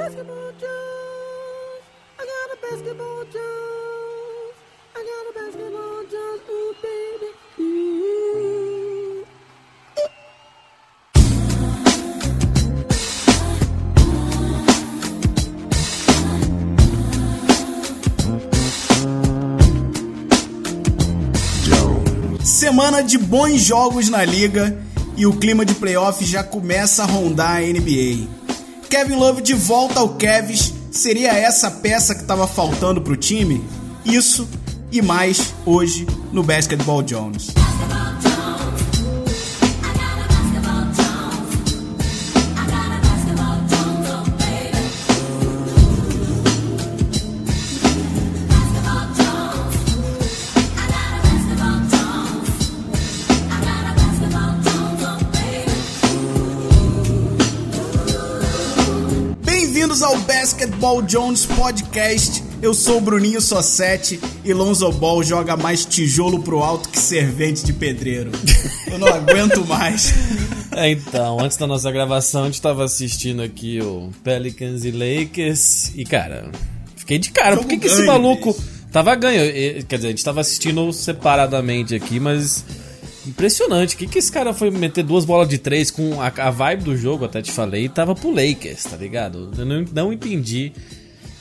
basketball juice. I got a basketball juice. I got a basketball juice. Ooh, baby. Semana de bons jogos na liga e o clima de playoff já começa a rondar a NBA. Kevin Love de volta ao Cavs, seria essa peça que estava faltando pro time? Isso e mais hoje no Basketball Jones. Basketball Jones Podcast. Eu sou o Bruninho Sossetti e Lonzo Ball joga mais tijolo pro alto que servente de pedreiro. Eu não aguento mais. É, então, antes da nossa gravação, a gente tava assistindo aqui o Pelicans e Lakers e, cara, fiquei de cara. Jogo Por que, que esse ganho, maluco bicho. tava ganho? Quer dizer, a gente tava assistindo separadamente aqui, mas impressionante. O que, que esse cara foi meter duas bolas de três com a, a vibe do jogo, até te falei, tava pro Lakers, tá ligado? Eu não, não entendi.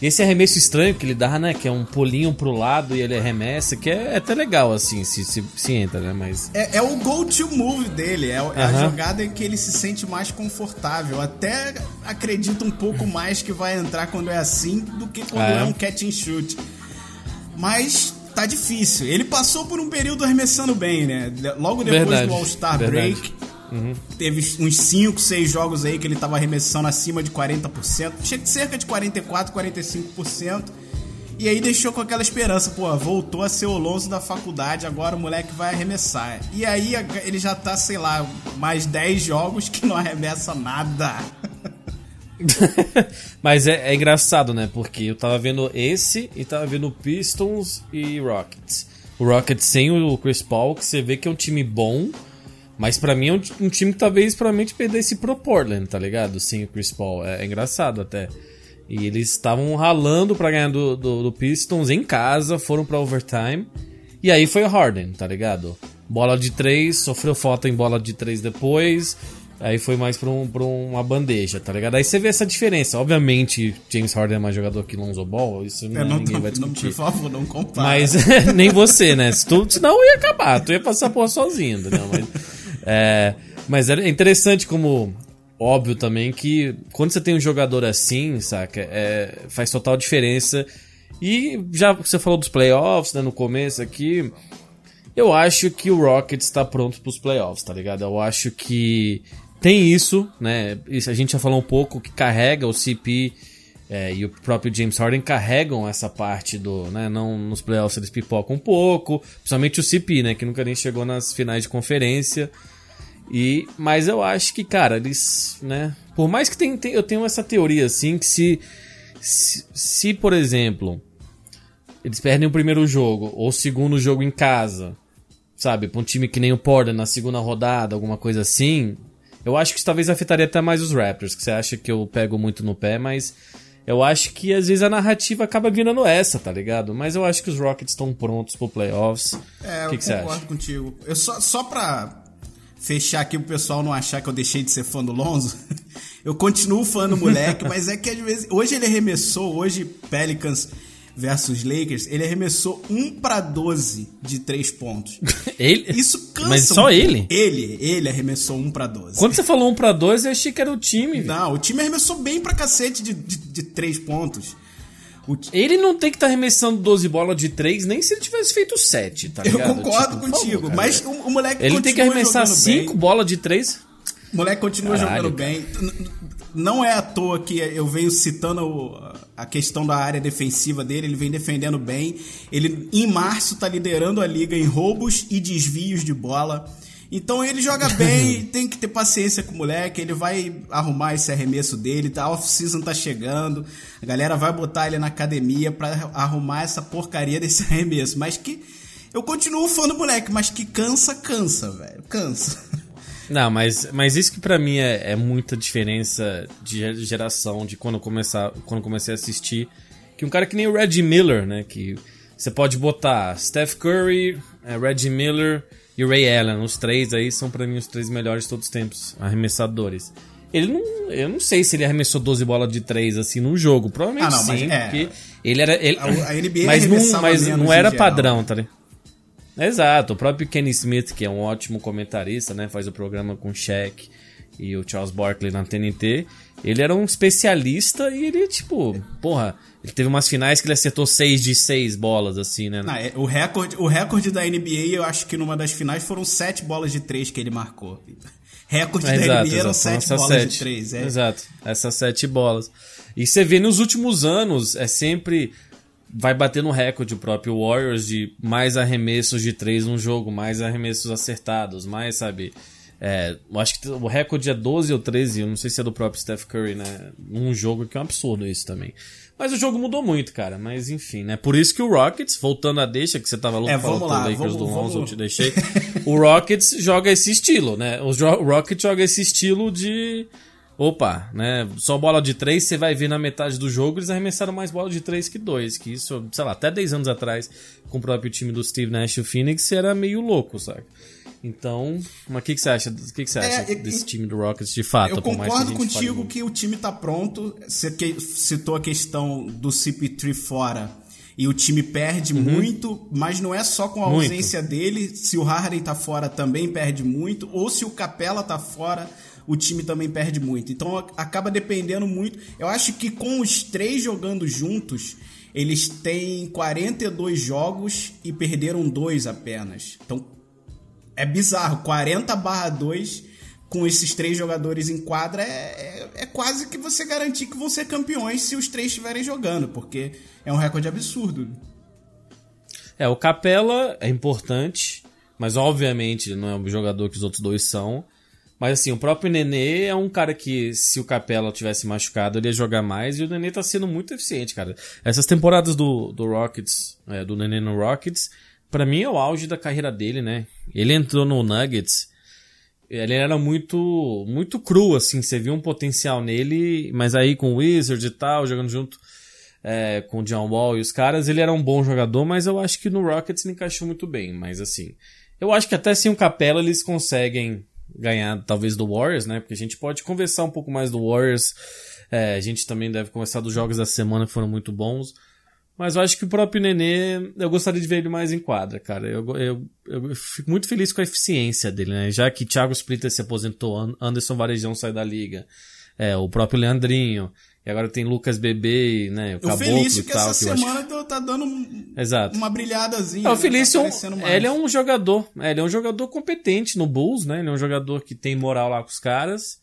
E esse arremesso estranho que ele dá, né? Que é um pulinho pro lado e ele arremessa, que é, é até legal, assim, se, se, se entra, né? Mas. É, é o go-to move dele, é, o- é a Aham. jogada em que ele se sente mais confortável. Até acredito um pouco mais que vai entrar quando é assim do que quando Ah, é? é um catch and shoot. Mas tá difícil. Ele passou por um período arremessando bem, né? Logo depois Verdade, do All-Star. Break. Teve uns 5, 6 jogos aí que ele tava arremessando acima de 40%, che- cerca de 44, 45%. E aí deixou com aquela esperança, pô, voltou a ser o Lonzo da faculdade, agora o moleque vai arremessar. E aí ele já tá, sei lá, mais 10 jogos que não arremessa nada. Mas é, é engraçado, né? Porque eu tava vendo esse e tava vendo Pistons e Rockets. O Rockets sem o Chris Paul, que você vê que é um time bom, mas pra mim é um, um time que talvez provavelmente perdesse pro Portland, tá ligado? Sem o Chris Paul. É, é engraçado até. E eles estavam ralando pra ganhar do, do, do Pistons em casa, foram pra overtime. E aí foi o Harden, tá ligado? Bola de três, sofreu falta em bola de três depois. Aí foi mais pra, um, pra uma bandeja, tá ligado? Aí você vê essa diferença. Obviamente, James Harden é mais jogador que Lonzo Ball, isso É, não, não, ninguém vai não, discutir. por favor, não compara. Mas nem você, né? Se tu, senão ia acabar, tu ia passar por sozinho, entendeu? Mas, é, mas é interessante como. Óbvio também que quando você tem um jogador assim, saca? É, faz total diferença. E já que você falou dos playoffs, né, no começo aqui. Eu acho que o Rockets está pronto para os playoffs, tá ligado? Eu acho que tem isso, né? Isso a gente já falou um pouco que carrega o CP é, e o próprio James Harden carregam essa parte do, né? Não nos playoffs eles pipocam um pouco, principalmente o CP, né? Que nunca nem chegou nas finais de conferência. E, mas eu acho que, cara, eles, né? Por mais que tem, tem- eu tenho essa teoria assim que se, se, se, por exemplo, eles perdem o primeiro jogo ou o segundo jogo em casa, sabe, pra um time que nem o Portland na segunda rodada, alguma coisa assim, eu acho que isso talvez afetaria até mais os Raptors, que você acha que eu pego muito no pé, mas eu acho que às vezes a narrativa acaba virando essa, tá ligado? Mas eu acho que os Rockets estão prontos pro playoffs. É, o eu que, que você concordo acha? contigo. Eu só, só pra fechar aqui o pessoal não achar que eu deixei de ser fã do Lonzo, eu continuo fã do moleque, mas é que às vezes. Hoje ele arremessou, hoje Pelicans versus Lakers, ele arremessou 1 pra 12 de 3 pontos. Ele? Isso cansa. Mas um só pouco. ele? Ele, ele arremessou 1 pra 12. Quando você falou um pra dois, eu achei que era o time. Não, o time arremessou bem pra cacete de, de, de 3 pontos. Ti- Ele não tem que estar arremessando 12 bolas de 3, nem se ele tivesse feito 7, tá eu ligado? concordo Tipo, contigo, favor, cara. mas o, o moleque Ele tem que arremessar jogando bem. 5 bolas de 3. O moleque continua Caralho, jogando bem. Não é à toa que eu venho citando o- a questão da área defensiva dele, ele vem defendendo bem. Ele, em março, tá liderando a liga em roubos e desvios de bola. Então ele joga bem, tem que ter paciência com o moleque, ele vai arrumar esse arremesso dele, tá? A off-season tá chegando, a galera vai botar ele na academia pra arrumar essa porcaria desse arremesso. Mas que. Eu continuo fã do moleque, mas que cansa, cansa, velho. Cansa. Não, mas, mas isso que pra mim é, é muita diferença de geração, de quando, começar, quando comecei a assistir. Que um cara que nem o Reggie Miller, né? Que você pode botar Steph Curry, é, Reggie Miller e Ray Allen. Os três aí são pra mim os três melhores de todos os tempos, arremessadores. Ele não. Eu não sei se ele arremessou 12 bolas de 3 assim num jogo. Provavelmente ah, não, sim, é, porque ele era. Ele, a, NBA mas não, mas não era padrão, tá ligado? Exato, o próprio Kenny Smith, que é um ótimo comentarista, né? Faz o programa com o Shaq e o Charles Barkley na TNT. Ele era um especialista e ele, tipo, porra, ele teve umas finais que ele acertou 6 de 6 bolas, assim, né? Ah, é, o, recorde, o recorde da NBA, eu acho que numa das finais foram 7 bolas de 3 que ele marcou. Recorde é, da exato, NBA eram 7 bolas sete. de 3. É. Exato, essas 7 bolas. E você vê nos últimos anos, é sempre vai bater no recorde o próprio Warriors de mais arremessos de três num jogo, mais arremessos acertados, mais, sabe? É, eu acho que o recorde é 12 ou 13, eu não sei se é do próprio Steph Curry, né? Num jogo que é um absurdo isso também. Mas o jogo mudou muito, cara. Mas enfim, né? Por isso que o Rockets, voltando a deixa, que você tava louco é, falando lá, Lakers vamos, do Lonzo, eu te deixei. o Rockets joga esse estilo, né? O Rockets joga esse estilo de opa, né? Só bola de três, você vai ver na metade do jogo, eles arremessaram mais bola de três que dois. Que isso, sei lá, até 10 anos atrás, com o próprio time do Steve Nash e o Phoenix, era meio louco, sabe? Então, mas o que, que você acha, que, que você acha é, desse time do Rockets de fato? Eu concordo que contigo que o time tá pronto. Você citou a questão do CP3 fora e o time perde uhum. muito, mas não é só com a ausência muito. dele. Se o Harden tá fora, também perde muito. Ou se o Capela tá fora, o time também perde muito. Então acaba dependendo muito. Eu acho que com os três jogando juntos, eles têm 42 jogos e perderam dois apenas. Então é bizarro. 40 barra 2 com esses três jogadores em quadra é, é, é, quase que você garantir que vão ser campeões se os três estiverem jogando, porque é um recorde absurdo. É, o Capela é importante, mas obviamente não é um jogador que os outros dois são. Mas assim, o próprio Nenê é um cara que, se o Capela tivesse machucado, ele ia jogar mais. E o Nenê tá sendo muito eficiente, cara. Essas temporadas do, do Rockets, é, do Nenê no Rockets, para mim é o auge da carreira dele, né? Ele entrou no Nuggets. Ele era muito muito cru, assim. Você viu um potencial nele, mas aí com o Wizard e tal, jogando junto é, com o John Wall e os caras, ele era um bom jogador, mas eu acho que no Rockets ele encaixou muito bem. Mas assim, eu acho que até sem o Capela eles conseguem ganhar talvez do Warriors, né? Porque a gente pode conversar um pouco mais do Warriors. É, a gente também deve conversar dos jogos da semana que foram muito bons. Mas eu acho que o próprio Nenê, eu gostaria de ver ele mais em quadra, cara. Eu, eu, eu fico muito feliz com a eficiência dele, né? Já que Thiago Splitter se aposentou, Anderson Varejão sai da liga, é, o próprio Leandrinho, e agora tem Lucas Bebê, né? O, o Felício que tal, essa que semana acho... tá dando Exato. uma brilhadazinha. É, o né? Felício, tá ele é um jogador, é, ele é um jogador competente no Bulls, né? Ele é um jogador que tem moral lá com os caras.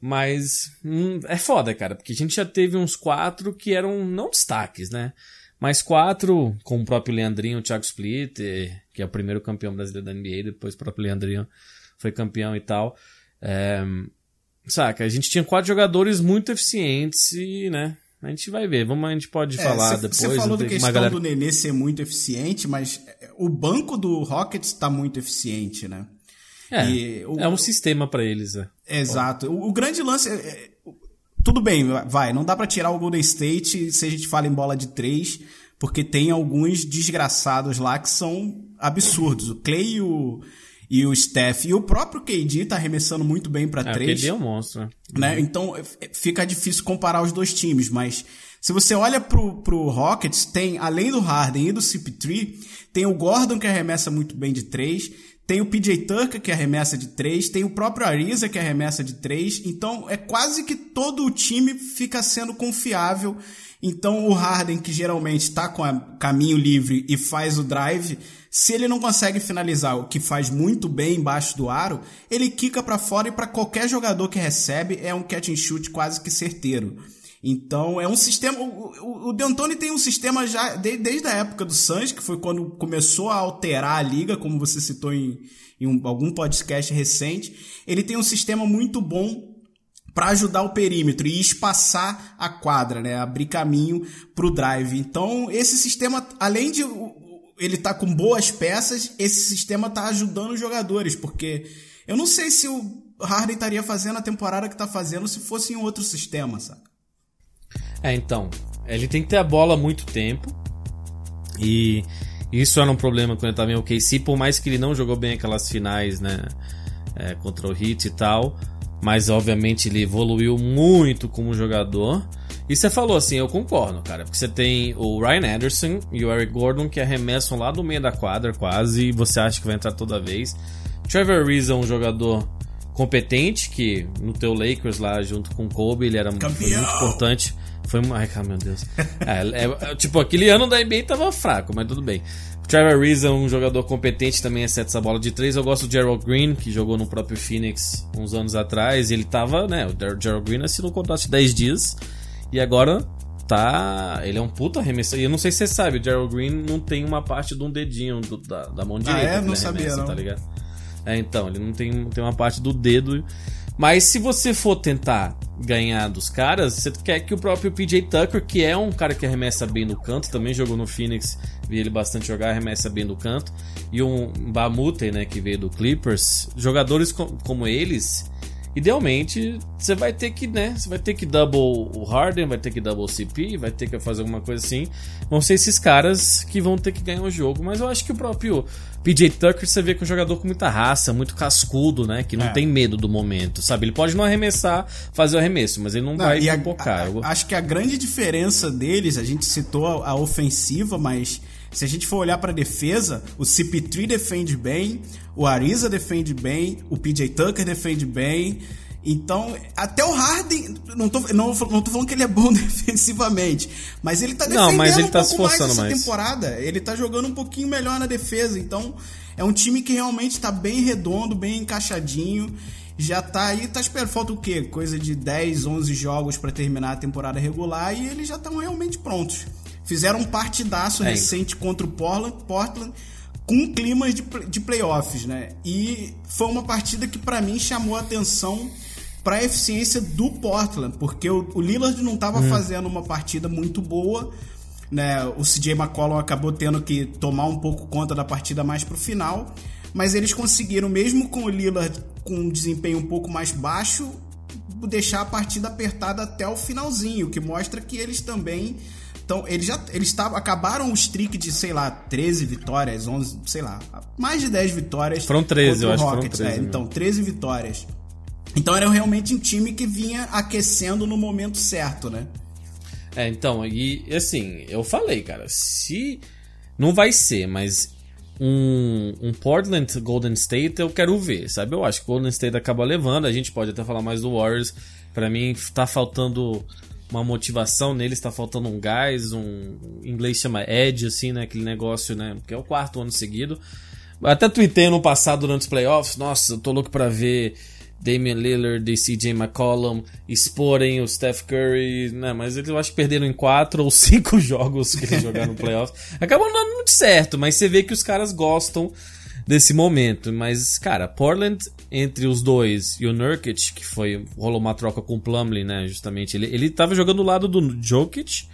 Mas hum, é foda, cara, porque a gente já teve uns quatro que eram não destaques, né? Mas quatro, com o próprio Leandrinho, o Thiago Splitter, que é o primeiro campeão brasileiro da NBA, depois o próprio Leandrinho foi campeão e tal. É, Saca? A gente tinha quatro jogadores muito eficientes e, né? A gente vai ver. Vamos, a gente pode é, falar cê, depois. Você falou da questão galera... do Nenê ser muito eficiente, mas o banco do Rockets está muito eficiente, né? É, o, é um sistema para eles, é. Exato. O, o grande lance é, é, tudo bem, vai, não dá para tirar o Golden State se a gente fala em bola de três, porque tem alguns desgraçados lá que são absurdos. O Clay e o e o Steph e o próprio KD tá arremessando muito bem para é, três. O KD é um monstro. Né? Então fica difícil comparar os dois times, mas se você olha pro, pro Rockets, tem além do Harden e do CP3, tem o Gordon que arremessa muito bem de três, tem o PJ Tucker que arremessa de três, tem o próprio Ariza que arremessa de três, então é quase que todo o time fica sendo confiável. Então o Harden que geralmente está com a caminho livre e faz o drive se ele não consegue finalizar, o que faz muito bem embaixo do aro, ele quica para fora e para qualquer jogador que recebe é um catch and shoot quase que certeiro. Então é um sistema. O, o, D'Antoni tem um sistema já de, desde a época do Suns, que foi quando começou a alterar a liga, como você citou em, em um, algum podcast recente. Ele tem um sistema muito bom para ajudar o perímetro e espaçar a quadra, né? Abrir caminho para o drive. Então esse sistema, além de ele tá com boas peças, esse sistema tá ajudando os jogadores, porque Eu não sei se o Harden estaria fazendo a temporada que tá fazendo se fosse em outro sistema, saca? É, então. Ele tem que ter a bola muito tempo. E isso era um problema quando ele tava em OKC, por mais que ele não jogou bem aquelas finais, né? É, contra o Heat e tal. Mas obviamente ele evoluiu muito como jogador. E você falou assim, eu concordo, cara. Porque você tem o Ryan Anderson e o Eric Gordon que arremessam lá do meio da quadra quase. E você acha que vai entrar toda vez. Trevor Reese é um jogador competente que no teu Lakers lá junto com o Kobe ele era muito importante. Foi uma. Ai, meu Deus. É, é, tipo, aquele ano da NBA tava fraco, mas tudo bem. Trevor Reese é um jogador competente também, exceto essa bola de três. Eu gosto do Gerald Green, que jogou no próprio Phoenix uns anos atrás. Ele tava, né? O Gerald Green assinou um contrato de 10 dias. E agora tá. Ele é um puta arremessador. E eu não sei se você sabe, o Gerald Green não tem uma parte de um dedinho do, da, da mão direita. Ah, é? Não sabia, não. Tá ligado? É, então, ele não tem, tem uma parte do dedo. Mas se você for tentar ganhar dos caras, você quer que o próprio PJ Tucker, que é um cara que arremessa bem no canto, também jogou no Phoenix, vi ele bastante jogar, arremessa bem no canto, e um Bamute, né, que veio do Clippers, jogadores com, como eles, idealmente você vai ter que, né, você vai ter que double o Harden, vai ter que double o CP, vai ter que fazer alguma coisa assim. Vão ser esses caras que vão ter que ganhar o jogo, mas eu acho que o próprio PJ Tucker você vê que é um jogador com muita raça, muito cascudo, né, que não É. tem medo do momento, sabe? Ele pode não arremessar, fazer o arremesso, mas ele não, vai e a- pipocar. Eu- acho que a grande diferença deles, a gente citou a, a ofensiva, mas se a gente for olhar para defesa, o CP3 defende bem, o Ariza defende bem, o PJ Tucker defende bem. Então, até o Harden, não tô, não, não tô falando que ele é bom defensivamente, mas ele tá Não, defendendo mas ele um tá pouco se mais esforçando essa mais. temporada. Ele tá jogando um pouquinho melhor na defesa, então é um time que realmente tá bem redondo, bem encaixadinho. Já tá aí, tá esperando. Falta o quê? Coisa de 10, 11 jogos pra terminar a temporada regular e eles já estão realmente prontos. Fizeram um partidaço É. recente contra o Portland, Portland com climas de, de playoffs, né? E foi uma partida que pra mim chamou a atenção pra eficiência do Portland, porque o, o Lillard não tava fazendo uma partida muito boa, né? O CJ McCollum acabou tendo que tomar um pouco conta da partida mais pro final, mas eles conseguiram, mesmo com o Lillard com um desempenho um pouco mais baixo, deixar a partida apertada até o finalzinho, o que mostra que eles também então, eles já eles tavam, acabaram o streak de, sei lá, 13 vitórias, 11, sei lá, mais de 10 vitórias. Foram 13, contra eu acho que foram Rockets, 13 né? mesmo. Então, 13 vitórias. Então era realmente um time que vinha aquecendo no momento certo, né? É, então, e assim, eu falei, cara, se não vai ser, mas um, um Portland Golden State eu quero ver, sabe? Eu acho que o Golden State acaba levando, a gente pode até falar mais do Warriors. Pra mim, tá faltando uma motivação neles, tá faltando um gás, um em inglês chama edge, assim, né? Aquele negócio, né? Que é o quarto ano seguido. Até tuitei no passado durante os playoffs, nossa, eu tô louco pra ver Damian Lillard e CJ McCollum exporem o Steph Curry, né? Mas eles eu acho que perderam em quatro ou cinco jogos que eles jogaram no playoffs. Acabou não dando muito certo, mas você vê que os caras gostam desse momento. Mas, cara, Portland entre os dois e o Nurkic, que foi rolou uma troca com o Plumlee, né? Justamente, ele, ele tava jogando do lado do Jokic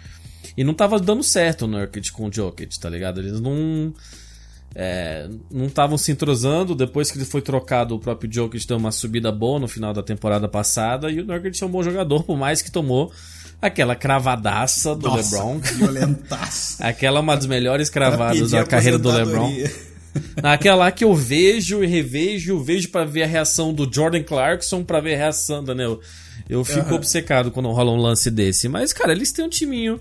e não tava dando certo o Nurkic com o Jokic, tá ligado? Eles não é, não estavam se entrosando. Depois que ele foi trocado, o próprio Jokic deu uma subida boa no final da temporada passada. E o Nurkic é um bom jogador, por mais que tomou aquela cravadaça do Nossa, LeBron. Aquela é uma das melhores cravadas da carreira do LeBron. Aquela lá que eu vejo e revejo, vejo pra ver a reação do Jordan Clarkson, pra ver a reação da Neo. Eu fico Aham. obcecado quando rola um lance desse. Mas, cara, eles têm um timinho.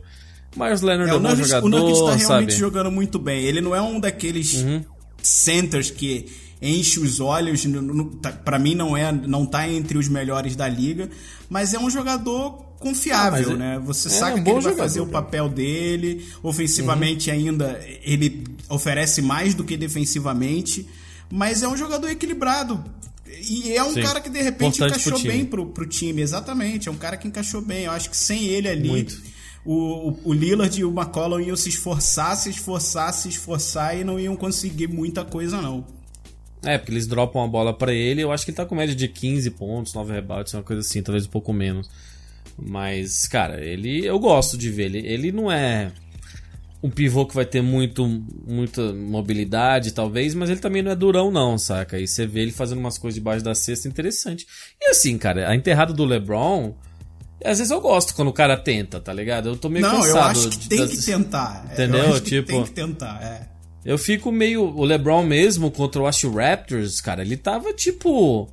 Myers Leonard é, É, o um bom Nurkic, o jogador, Nurkic tá realmente sabe? Uhum. jogando muito bem. Ele não é um daqueles centers que enche os olhos. tá- Pra mim não é, não tá entre os melhores da liga, mas é um jogador confiável, Ah, é- né? Você é sabe um que ele vai jogador, fazer o cara. papel dele. Ofensivamente ainda ele oferece mais do que defensivamente, mas é um jogador equilibrado. E é um Sim. cara que de repente Importante pro encaixou time. bem pro, pro time, exatamente. É um cara que encaixou bem. Eu acho que sem ele ali, Muito. o, o, Lillard e o McCollum iam se esforçar, se esforçar, se esforçar e não iam conseguir muita coisa, não. É, porque eles dropam a bola pra ele. Eu acho que ele tá com média de 15 pontos, 9 rebotes, uma coisa assim, talvez um pouco menos. Mas, cara, ele eu gosto de ver. Ele, ele não é um pivô que vai ter muito, muita mobilidade, talvez, mas ele também não é durão, não, saca? Aí você vê ele fazendo umas coisas debaixo da cesta interessante. E assim, cara, a enterrada do LeBron. Às vezes eu gosto quando o cara tenta, tá ligado? Eu tô meio não, cansado. eu acho que tem das- que tentar. Entendeu? Eu acho que Tipo- tem que tentar, é. Eu fico meio. O LeBron mesmo contra o o Raptors, cara, ele tava tipo.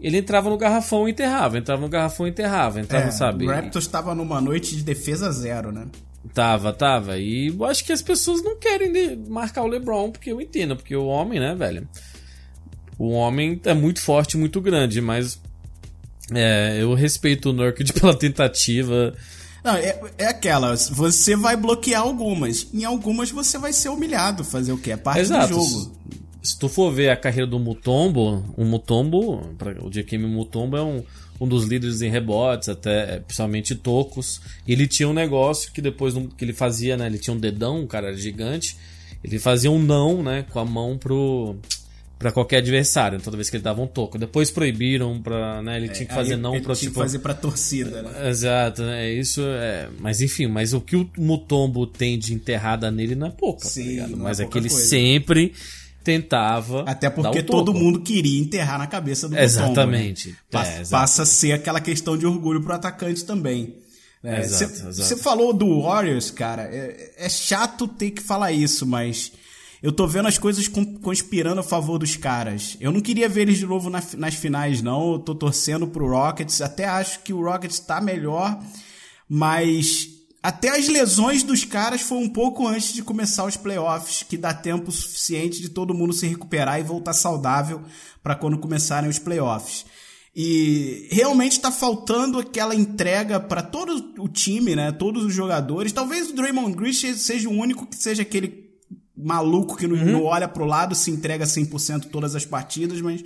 Ele entrava no garrafão e enterrava, entrava no garrafão e enterrava, entrava, É, sabe? O Raptors tava numa noite de defesa zero, né? Tava, tava. E eu acho que as pessoas não querem marcar o LeBron, porque eu entendo, porque o homem, né, velho? O homem é muito forte, muito grande, mas. É, eu respeito o Nurkic pela tentativa. Não, é, é aquela, você vai bloquear algumas. Em algumas você vai ser humilhado, fazer o quê? É parte Exato. do jogo. Se tu for ver a carreira do Mutombo, o Mutombo, o Dikembe Mutombo é um, um dos líderes em rebotes, até é, principalmente tocos. Ele tinha um negócio que depois que ele fazia, né? Ele tinha um dedão, um cara gigante. Ele fazia um não, né? Com a mão pro para qualquer adversário, toda vez que ele dava um toco. Depois proibiram para, né? Ele tinha que fazer não para tipo que fazer pra torcida, né? Exato, né? Isso é. Mas enfim, mas o que o Mutombo tem de enterrada nele não é pouca, tá Sim, é Mas é, pouca que ele coisa. sempre tentava. Até porque todo mundo queria enterrar na cabeça do Mutombo, Exatamente. né? Pa- É, exato. passa a ser aquela questão de orgulho pro atacante também. É, Você exato. falou do Warriors, cara. É, é chato ter que falar isso, mas eu tô vendo as coisas con- conspirando a favor dos caras. Eu não queria ver eles de novo na- nas finais, não. Eu tô torcendo pro Rockets. Até acho que o Rockets tá melhor, mas até as lesões dos caras foi um pouco antes de começar os playoffs, que dá tempo suficiente de todo mundo se recuperar e voltar saudável para quando começarem os playoffs. E realmente está faltando aquela entrega para todo o time, né? Todos os jogadores. Talvez o Draymond Green seja o único que seja aquele maluco que não, não olha pro lado, se entrega 100% todas as partidas, mas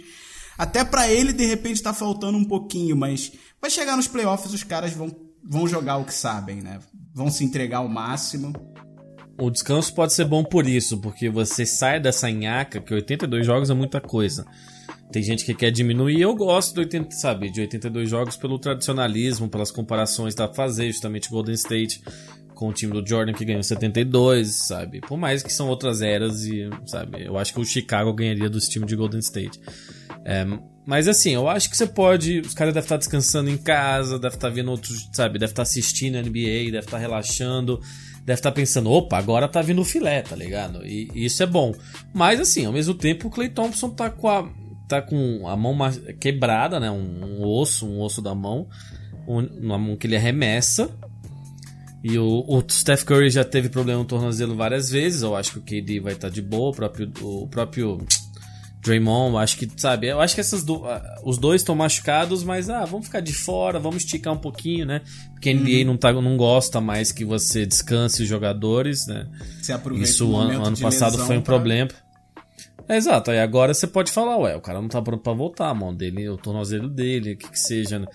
até para ele de repente tá faltando um pouquinho, mas vai chegar nos playoffs os caras vão vão jogar o que sabem, né? Vão se entregar ao máximo. O descanso pode ser bom por isso, porque você sai dessa nhaca, que 82 jogos é muita coisa. Tem gente que quer diminuir, eu gosto do 80, sabe, de 82 jogos pelo tradicionalismo, pelas comparações pra fazer, justamente Golden State com o time do Jordan que ganhou 72, sabe? Por mais que são outras eras e, sabe, eu acho que o Chicago ganharia dos times de Golden State. É, mas assim, eu acho que você pode. Os caras devem estar descansando em casa, devem estar vendo outros, sabe? Deve estar assistindo NBA, deve estar relaxando, deve estar pensando, opa, agora tá vindo o filé, tá ligado? E, e isso é bom. Mas assim, ao mesmo tempo, o Clay Thompson tá com a, tá com a mão quebrada, né? Um, um osso, um osso da mão, um, uma mão que ele arremessa. E o, o Steph Curry já teve problema no tornozelo várias vezes. Eu acho que o KD vai estar de boa. O próprio, o próprio Draymond, acho que, sabe, eu acho que essas do, ah, os dois estão machucados, mas ah, vamos ficar de fora, vamos esticar um pouquinho, né? Porque a NBA não, tá, não gosta mais que você descanse os jogadores, né? Se aproveita Isso o ano, ano passado lesão foi um pra- problema. É, exato, aí agora você pode falar, ué, o cara não tá pronto pra voltar, a mão dele, o tornozelo dele, o que que seja, né?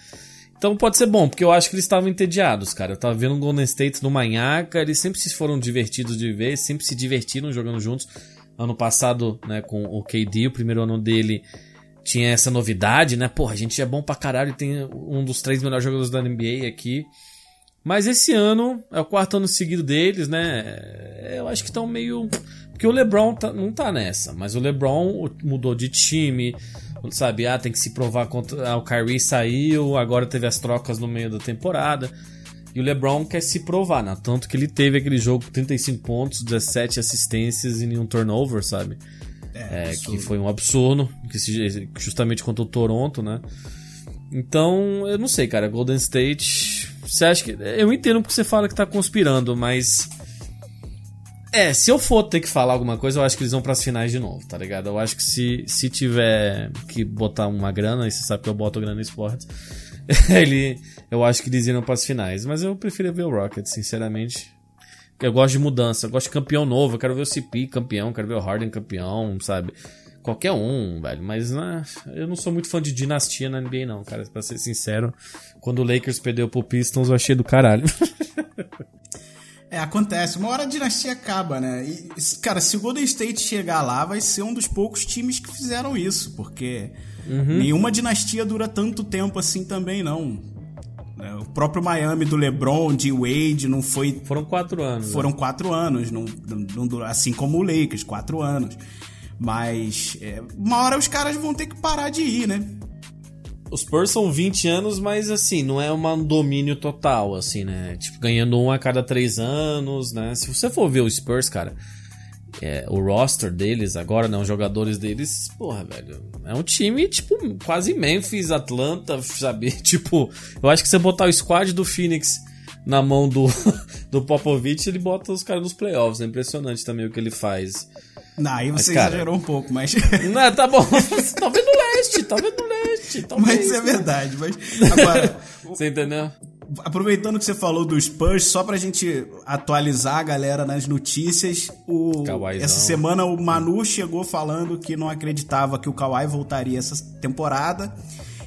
Então pode ser bom, porque eu acho que eles estavam entediados, cara. Eu tava vendo o Golden State no Manhaca, eles sempre se foram divertidos de ver, sempre se divertiram jogando juntos. Ano passado, né, com o KD, o primeiro ano dele, tinha essa novidade, né? Porra, a gente é bom pra caralho, tem um dos três melhores jogadores da NBA aqui. Mas esse ano é o quarto ano seguido deles, né? Eu acho que estão meio. Porque o LeBron tá- não tá nessa, mas o LeBron mudou de time, sabe? Ah, tem que se provar contra. Ah, o Kyrie saiu, agora teve as trocas no meio da temporada. E o LeBron quer se provar, né? Tanto que ele teve aquele jogo com 35 pontos, 17 assistências e nenhum turnover, sabe? É, que foi um absurdo, que se- justamente contra o Toronto, né? Então, eu não sei, cara. Golden State. Você acha que. Eu entendo porque você fala que tá conspirando, mas. É, se eu for ter que falar alguma coisa, eu acho que eles vão pras finais de novo, tá ligado? Eu acho que se, se tiver que botar uma grana, e você sabe que eu boto grana em esportes, ele, eu acho que eles irão pras finais. Mas eu prefiro ver o Rockets, sinceramente. Eu gosto de mudança, eu gosto de campeão novo, eu quero ver o CP campeão, quero ver o Harden campeão, sabe? Qualquer um, velho. Mas né, eu não sou muito fã de dinastia na NBA, não, cara. Pra ser sincero, quando o Lakers perdeu pro Pistons, eu achei do caralho. É, acontece. Uma hora a dinastia acaba, né? E, cara, se o Golden State chegar lá, vai ser um dos poucos times que fizeram isso, porque Uhum. nenhuma dinastia dura tanto tempo assim também, não. É, O próprio Miami do LeBron, de Wade, não foi. Foram quatro anos. Foram né? quatro anos, não, não, não, assim como o Lakers, quatro anos. Mas é, uma hora os caras vão ter que parar de ir, né? Os Spurs são 20 anos, mas assim, não é um domínio total, assim, né? Tipo, ganhando um a cada três anos, né? Se você for ver o Spurs, cara, é, o roster deles agora, né? Os jogadores deles, porra, velho. É um time, tipo, quase Memphis, Atlanta, sabe? Tipo, eu acho que você botar o squad do Phoenix na mão do, do Popovich, ele bota os caras nos playoffs. É impressionante também o que ele faz. Não, aí você Mas, cara, exagerou um pouco, mas. Não, tá bom. talvez no leste, talvez no leste. Talvez, mas é verdade. Mas agora, Você entendeu? Aproveitando que você falou do Spurs, só pra gente atualizar a galera nas notícias, o, Kawhizão. essa semana o Manu chegou falando que não acreditava que o Kawhi voltaria essa temporada.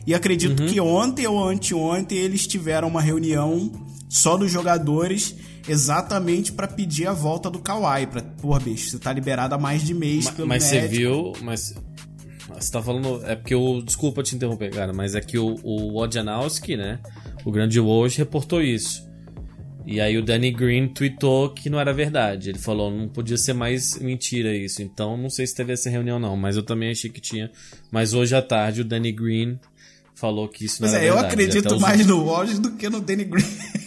E acredito que ontem ou anteontem eles tiveram uma reunião só dos jogadores exatamente pra pedir a volta do Kawhi. Pra, porra, bicho, você tá liberado há mais de mês Ma- pelo Mas você médico. viu, mas você tá falando, é porque o, desculpa te interromper, cara, mas é que o, o Wojnarowski, né, o grande Woj reportou isso. E aí o Danny Green tweetou que não era verdade. Ele falou, não podia ser mais mentira isso. Então não sei se teve essa reunião não, mas eu também achei que tinha. Mas hoje à tarde o Danny Green falou que isso não Mas era é, eu verdade. acredito Até os- mais no Woj do que no Danny Green.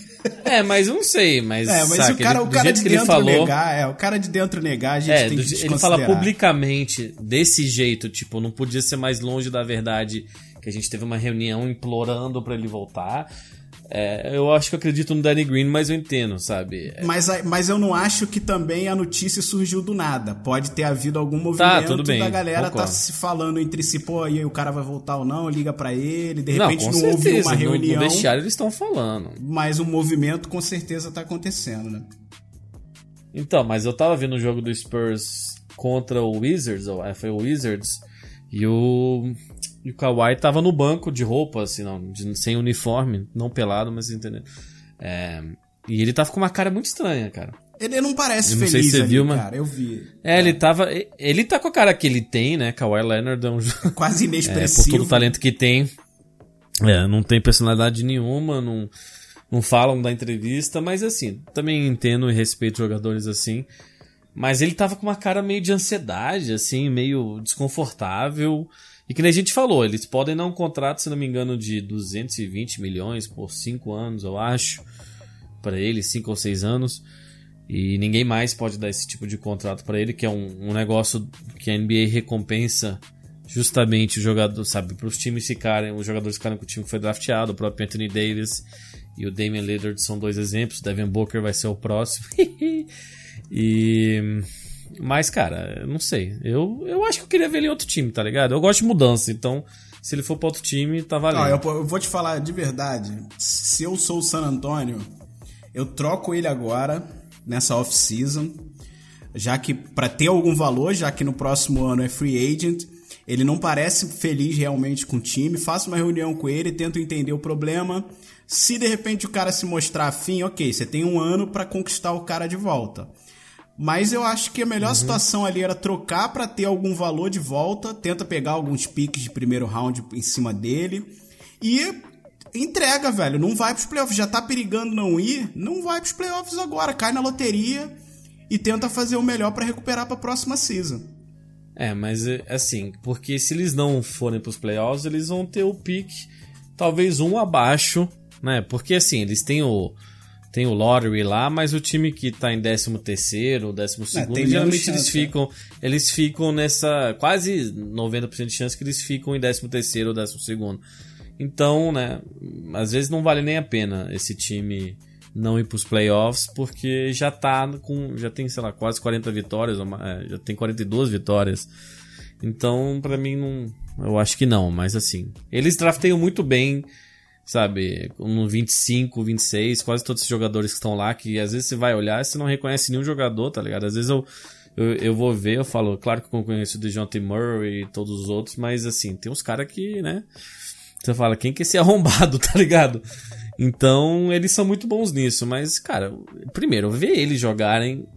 É, mas eu não sei, mas, É, mas saca, o cara, ele- o cara de dentro falou, negar, é, o cara de dentro negar, a gente É, tem do que ele fala publicamente desse jeito, tipo, não podia ser mais longe da verdade que a gente teve uma reunião implorando pra ele voltar. É, eu acho que eu acredito no Danny Green, mas eu entendo, sabe? É, Mas, mas eu não acho que também a notícia surgiu do nada. Pode ter havido algum movimento Tá, tudo bem, da galera tá concordo. se falando entre si, pô, e aí o cara vai voltar ou não, liga pra ele, de não, repente com não, houve certeza, uma no- reunião, No vestiário eles estão falando. mas o movimento com certeza tá acontecendo, né? Então, mas eu tava vendo o jogo do Spurs contra o Wizards, ou é, foi o Wizards, e o, e o Kawhi tava no banco de roupa, assim, não, de- sem uniforme, não pelado, mas entendeu? É, e ele tava com uma cara muito estranha, cara. Ele não parece Eu não sei feliz se você ali, viu, mas- cara, eu vi. É, ele tava. Ele tá com a cara que ele tem, né? Kawhi Leonard é um Quase É, por inexpressivo. todo o talento que tem. É, não tem personalidade nenhuma, não, não falam da entrevista, mas assim, também entendo e respeito jogadores assim. Mas ele tava com uma cara meio de ansiedade, assim, meio desconfortável. E que nem a gente falou, eles podem dar um contrato, se não me engano, de 220 milhões por 5 anos, eu acho. Pra ele, 5 ou 6 anos. E ninguém mais pode dar esse tipo de contrato pra ele, que é um, um negócio que a NBA recompensa justamente o jogador, sabe, para os times ficarem, os jogadores ficarem com o time que foi draftado, o próprio Anthony Davis e o Damian Lillard são dois exemplos, Devin Booker vai ser o próximo. e mas cara, eu não sei. Eu, eu acho que eu queria ver ele em outro time, tá ligado? Eu gosto de mudança, então se ele for para outro time, tá valendo. Eu, eu vou te falar de verdade. Se eu sou o San Antonio, eu troco ele agora, nessa off-season, já que para ter algum valor, já que no próximo ano é free agent, ele não parece feliz realmente com o time. Faço uma reunião com ele, tento entender o problema. Se de repente o cara se mostrar afim, ok, você tem um ano para conquistar o cara de volta. Mas eu acho que a melhor situação ali era trocar para ter algum valor de volta, tenta pegar alguns piques de primeiro round em cima dele e entrega, velho. Não vai pros playoffs, já tá perigando não ir, não vai pros playoffs agora, cai na loteria e tenta fazer o melhor para recuperar para próxima season. É, mas é, assim, porque se eles não forem pros playoffs, eles vão ter o pique talvez um abaixo, né? Porque assim, eles têm o tem o lottery lá, mas o time que tá em 13 terceiro, 12 segundo, geralmente eles né? ficam, eles ficam nessa quase 90% de chance que eles ficam em 13 terceiro ou 12 segundo. Então, né, às vezes não vale nem a pena esse time não ir pros playoffs, porque já tá com. Já tem, sei lá, quase 40 vitórias, ou é, já tem 42 vitórias. Então, pra mim, não. Eu acho que não, mas assim. Eles drafteiam muito bem, sabe? No 25, 26, quase todos esses jogadores que estão lá, que às vezes você vai olhar e você não reconhece nenhum jogador, tá ligado? Às vezes eu. Eu, eu vou ver, eu falo, claro que eu conheço o DeJounte Murray e todos os outros, mas assim, tem uns caras que, né? Você fala, quem que é esse arrombado, tá ligado? Então, eles são muito bons nisso, mas, cara, primeiro, ver eles jogarem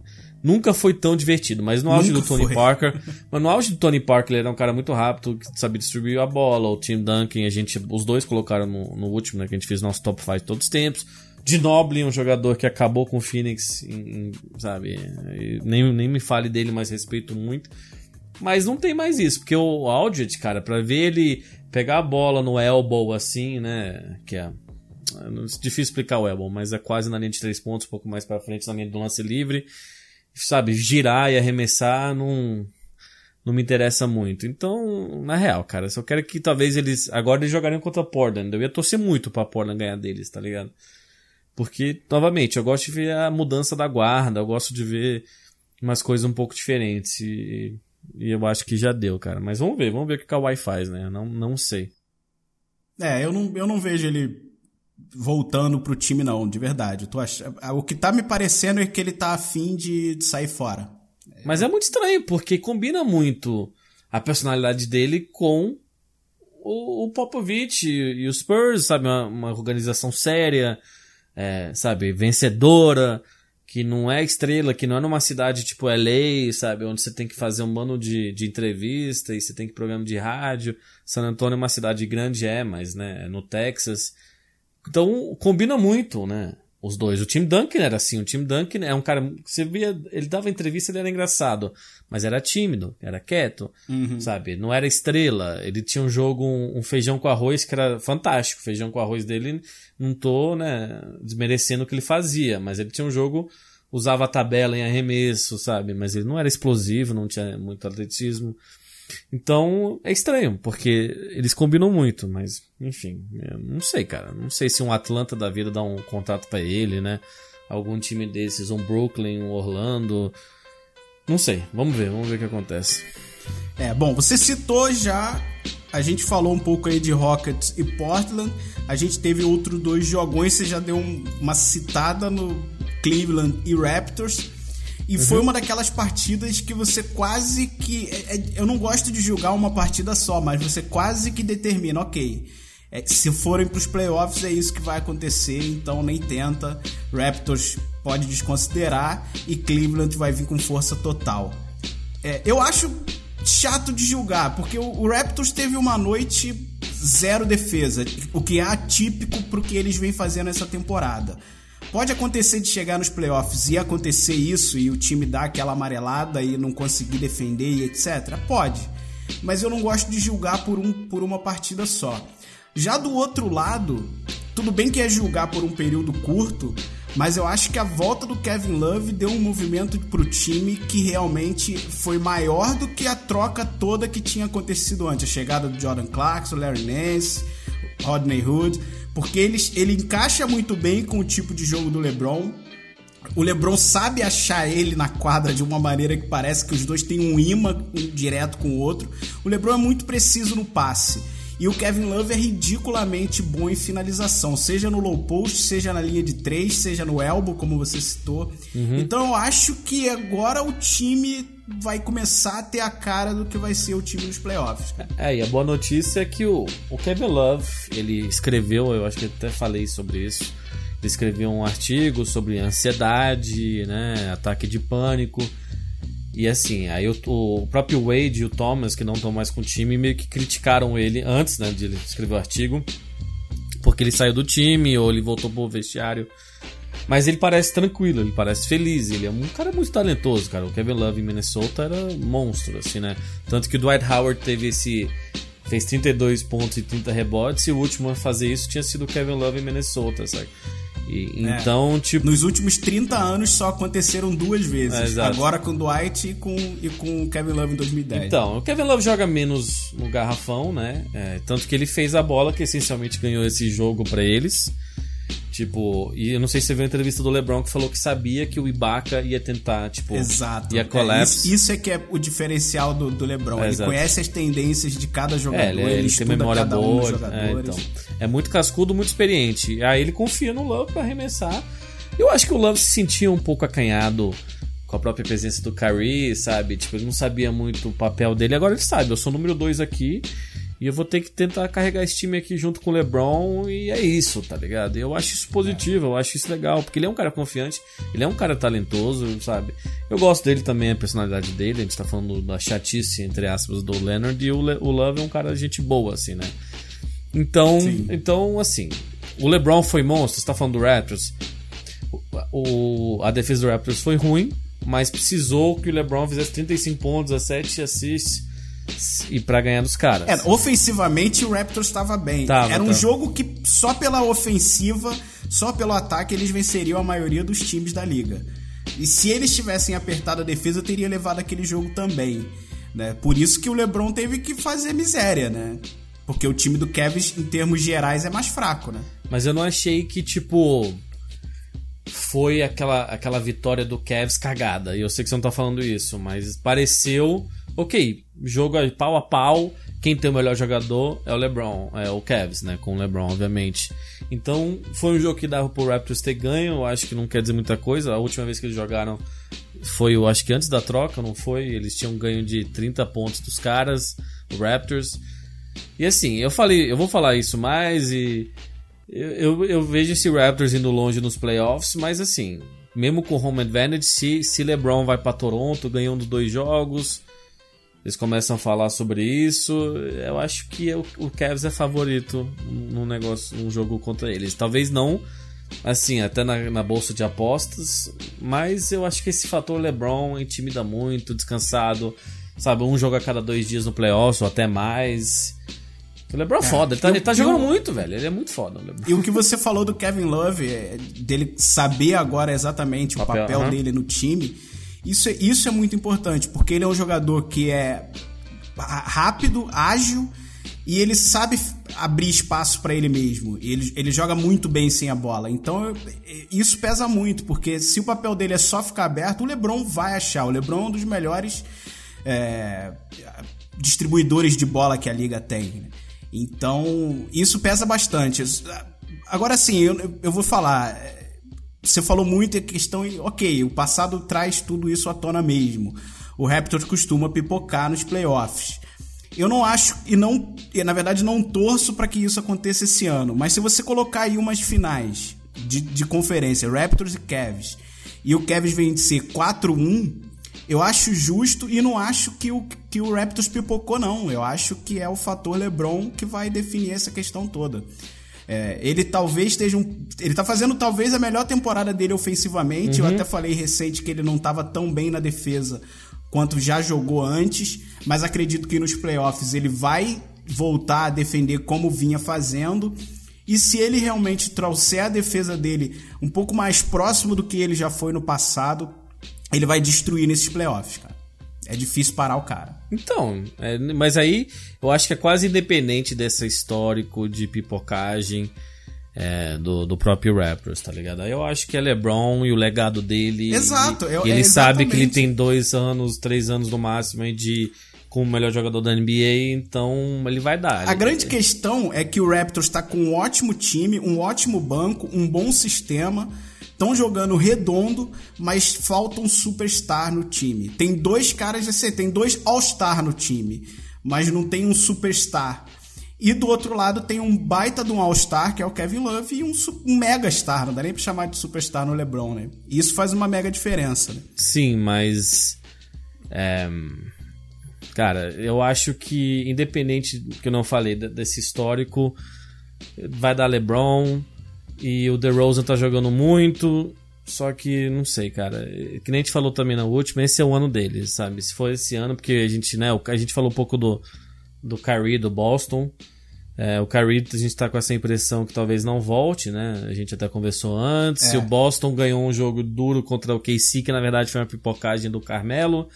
nunca foi tão divertido. Mas no auge Nunca do Tony foi. Parker, mas no auge do Tony Parker ele era um cara muito rápido, que sabia distribuir a bola. O Tim Duncan, a gente, os dois colocaram no, no último, né, que a gente fez nosso top 5 de todos os tempos. De Noble, um jogador que acabou com o Phoenix, em- em, sabe? Nem, nem me fale dele, mas respeito muito. Mas não tem mais isso, porque o Aldridge, cara, pra ver ele pegar a bola no elbow assim, né? Que é. é difícil explicar o elbow, mas é quase na linha de três pontos, um pouco mais pra frente na linha do lance livre. Sabe, girar e arremessar não, não me interessa muito. Então, na real, cara, só quero que talvez eles. Agora eles jogariam contra Portland. Eu ia torcer muito pra Portland ganhar deles, tá ligado? Porque, novamente, eu gosto de ver a mudança da guarda, eu gosto de ver umas coisas um pouco diferentes. E, e eu acho que já deu, cara. Mas vamos ver, vamos ver o que o Kawhi faz, né? Não, não sei. É, eu não, eu não vejo ele voltando pro time, não, de verdade. Ach... O que tá me parecendo é que ele tá afim de, de sair fora. Mas é muito estranho, porque combina muito a personalidade dele com o, o Popovich e, o Spurs, sabe? Uma, uma organização séria, é, sabe? Vencedora, que não é estrela, que não é numa cidade tipo LA, sabe? Onde você tem que fazer um mano de, de entrevista e você tem que programa de rádio. San Antonio é uma cidade grande, é, mas, né? É no Texas. Então, combina muito, né? Os dois. O Tim Duncan era assim. O Tim Duncan é um cara. Você via. Ele dava entrevista, ele era engraçado. Mas era tímido, era quieto. Sabe? Não era estrela. Ele tinha um jogo, um, um feijão com arroz que era fantástico. O feijão com arroz dele, não tô, né? Desmerecendo o que ele fazia. Mas ele tinha um jogo. Usava a tabela em arremesso, sabe? Mas ele não era explosivo, não tinha muito atletismo. Então é estranho, porque eles combinam muito, mas enfim, eu não sei, cara. Não sei se um Atlanta da vida dá um contrato pra ele, né? Algum time desses, um Brooklyn, um Orlando. Não sei, vamos ver, vamos ver o que acontece. É, bom, você citou já. A gente falou um pouco aí de Rockets e Portland. A gente teve outros dois jogões. Você já deu um- uma citada no Cleveland e Raptors. E foi uma daquelas partidas que você quase que. é- é- eu não gosto de julgar uma partida só, mas você quase que determina, ok. é, se forem para os playoffs é isso que vai acontecer, então nem tenta. Raptors pode desconsiderar e Cleveland vai vir com força total. É, eu acho chato de julgar, porque o, o Raptors teve uma noite zero defesa, o que é atípico pro que eles vêm fazendo essa temporada. Pode acontecer de chegar nos playoffs e acontecer isso e o time dar aquela amarelada e não conseguir defender e etc. Pode. Mas eu não gosto de julgar por, um, por uma partida só. Já do outro lado, tudo bem que é julgar por um período curto, mas eu acho que a volta do Kevin Love deu um movimento pro time que realmente foi maior do que a troca toda que tinha acontecido antes. A chegada do Jordan Clarkson, Larry Nance, Rodney Hood, porque ele, ele encaixa muito bem com o tipo de jogo do LeBron. O LeBron sabe achar ele na quadra de uma maneira que parece que os dois têm um imã um direto com o outro. O LeBron é muito preciso no passe. E o Kevin Love é ridiculamente bom em finalização, seja no low post, seja na linha de três, seja no elbow, como você citou. Então eu acho que agora o time vai começar a ter a cara do que vai ser o time nos playoffs. É, e a boa notícia é que o, o Kevin Love, ele escreveu, eu acho que até falei sobre isso, ele escreveu um artigo sobre ansiedade, né, ataque de pânico. E assim, aí o, o próprio Wade e o Thomas, que não estão mais com o time, meio que criticaram ele antes, né, de ele escrever o artigo, porque ele saiu do time ou ele voltou pro vestiário. Mas ele parece tranquilo, ele parece feliz, ele é um cara muito talentoso, cara. O Kevin Love em Minnesota era um monstro, assim, né? Tanto que o Dwight Howard teve esse. fez 32 pontos e 30 rebotes, e o último a fazer isso tinha sido o Kevin Love em Minnesota, sabe? E, É. Então, tipo. Nos últimos 30 anos só aconteceram duas vezes. É. Agora com o Dwight e com, e com o Kevin Love em 2010. Então, o Kevin Love joga menos no garrafão, né? É, tanto que ele fez a bola que essencialmente ganhou esse jogo pra eles. Tipo, e eu não sei se você viu a entrevista do LeBron que falou que sabia que o Ibaka ia tentar, tipo, Exato. ia É, collapse. isso, isso é que é o diferencial do, do LeBron. É, ele exato. conhece as tendências de cada jogador, É, ele, ele, ele tem memória cada um dos boa. é, então. é muito cascudo, muito experiente. Aí ele confia no Love pra arremessar. Eu acho que o Love se sentia um pouco acanhado com a própria presença do Kyrie, sabe? Tipo, ele não sabia muito o papel dele. Agora ele sabe, eu sou o número 2 aqui. E eu vou ter que tentar carregar esse time aqui junto com o LeBron e é isso, tá ligado? Eu acho isso positivo, eu acho isso legal, porque ele é um cara confiante, ele é um cara talentoso, sabe? Eu gosto dele também, a personalidade dele, a gente tá falando da chatice, entre aspas, do Leonard, e o, Le o Love é um cara de gente boa, assim, né? Então, então assim, o LeBron foi monstro, você tá falando do Raptors, o, a defesa do Raptors foi ruim, mas precisou que o LeBron fizesse 35 pontos, 17 assists e para ganhar dos caras. É, ofensivamente o Raptors estava bem. Tava, Era um tava. jogo que só pela ofensiva, só pelo ataque eles venceriam a maioria dos times da liga. E se eles tivessem apertado a defesa, teria levado aquele jogo também, né? Por isso que o LeBron teve que fazer miséria, né? Porque o time do Cavs em termos gerais é mais fraco, né? Mas eu não achei que, tipo. Foi aquela, aquela vitória do Cavs cagada. E eu sei que você não tá falando isso, mas pareceu. Ok, jogo aí pau a pau. Quem tem o melhor jogador é o LeBron, é o Cavs, né? Com o LeBron, obviamente. Então, foi um jogo que dava pro Raptors ter ganho. Acho que não quer dizer muita coisa. A última vez que eles jogaram foi, eu acho que antes da troca, não foi? Eles tinham ganho de 30 pontos dos caras, o Raptors. E assim, eu falei, eu vou falar isso mais e eu, eu, eu vejo esse Raptors indo longe nos playoffs, mas assim, mesmo com home advantage, se, se LeBron vai para Toronto, ganhou dos dois jogos, eles começam a falar sobre isso, eu acho que o, o Cavs é favorito num negócio, num jogo contra eles. Talvez não, assim, até na, na bolsa de apostas, mas eu acho que esse fator LeBron intimida muito, descansado, sabe, um jogo a cada dois dias no playoffs ou até mais. O LeBron é foda, ele tá, e o- ele tá jogando o- muito, velho. Ele é muito foda. E o que você falou do Kevin Love, é, dele saber agora exatamente o Papel, papel aham. dele no time, isso, é- isso é muito importante, porque ele é um jogador que é rápido, ágil e ele sabe abrir espaço para ele mesmo. Ele, ele joga muito bem sem a bola. Então isso pesa muito, porque se o papel dele é só ficar aberto, o LeBron vai achar. O LeBron é um dos melhores é, distribuidores de bola que a liga tem. né? Então, isso pesa bastante. Agora sim, eu, eu vou falar. Você falou muito a questão, ok, o passado traz tudo isso à tona mesmo. O Raptors costuma pipocar nos playoffs. Eu não acho, e não, na verdade não torço para que isso aconteça esse ano, mas se você colocar aí umas finais de, de conferência, Raptors e Cavs, e o Cavs ser 4-1, eu acho justo e não acho que o, que o Raptors pipocou, não. Eu acho que é o fator LeBron que vai definir essa questão toda. É, ele talvez esteja um, ele tá fazendo talvez a melhor temporada dele ofensivamente. Eu até falei recente que ele não estava tão bem na defesa quanto já jogou antes, mas acredito que nos playoffs ele vai voltar a defender como vinha fazendo. E se ele realmente trouxer a defesa dele um pouco mais próximo do que ele já foi no passado, ele vai destruir nesses playoffs, cara. É difícil parar o cara. Então, é, mas aí eu acho que é quase independente desse histórico de pipocagem é, do, do próprio Raptors, tá ligado? Aí eu acho que é LeBron e o legado dele. Exato, e, é- e ele é sabe que ele tem dois anos, três anos no máximo aí de como o melhor jogador da NBA, então ele vai dar. A Ele- grande questão é que o Raptors está com um ótimo time, um ótimo banco, um bom sistema. Estão jogando redondo, mas falta um superstar no time. Tem dois caras assim, tem dois all-star no time, mas não tem um superstar. E do outro lado tem um baita de um all-star, que é o Kevin Love, e um, um mega star, não dá nem pra chamar de superstar no LeBron, né? E isso faz uma mega diferença, né? Sim, mas. é, cara, eu acho que, independente do que eu não falei de- desse histórico, vai dar LeBron e o DeRozan tá jogando muito. Só que, não sei, cara. Que nem a gente falou também na última, esse é o ano dele, sabe? Se for esse ano, porque a gente, né? A gente falou um pouco do, do Kyrie do Boston. É, o Kyrie, a gente tá com essa impressão que talvez não volte, né? A gente até conversou antes. É. O Boston ganhou um jogo duro contra o KC, que na verdade foi uma pipocagem do Carmelo,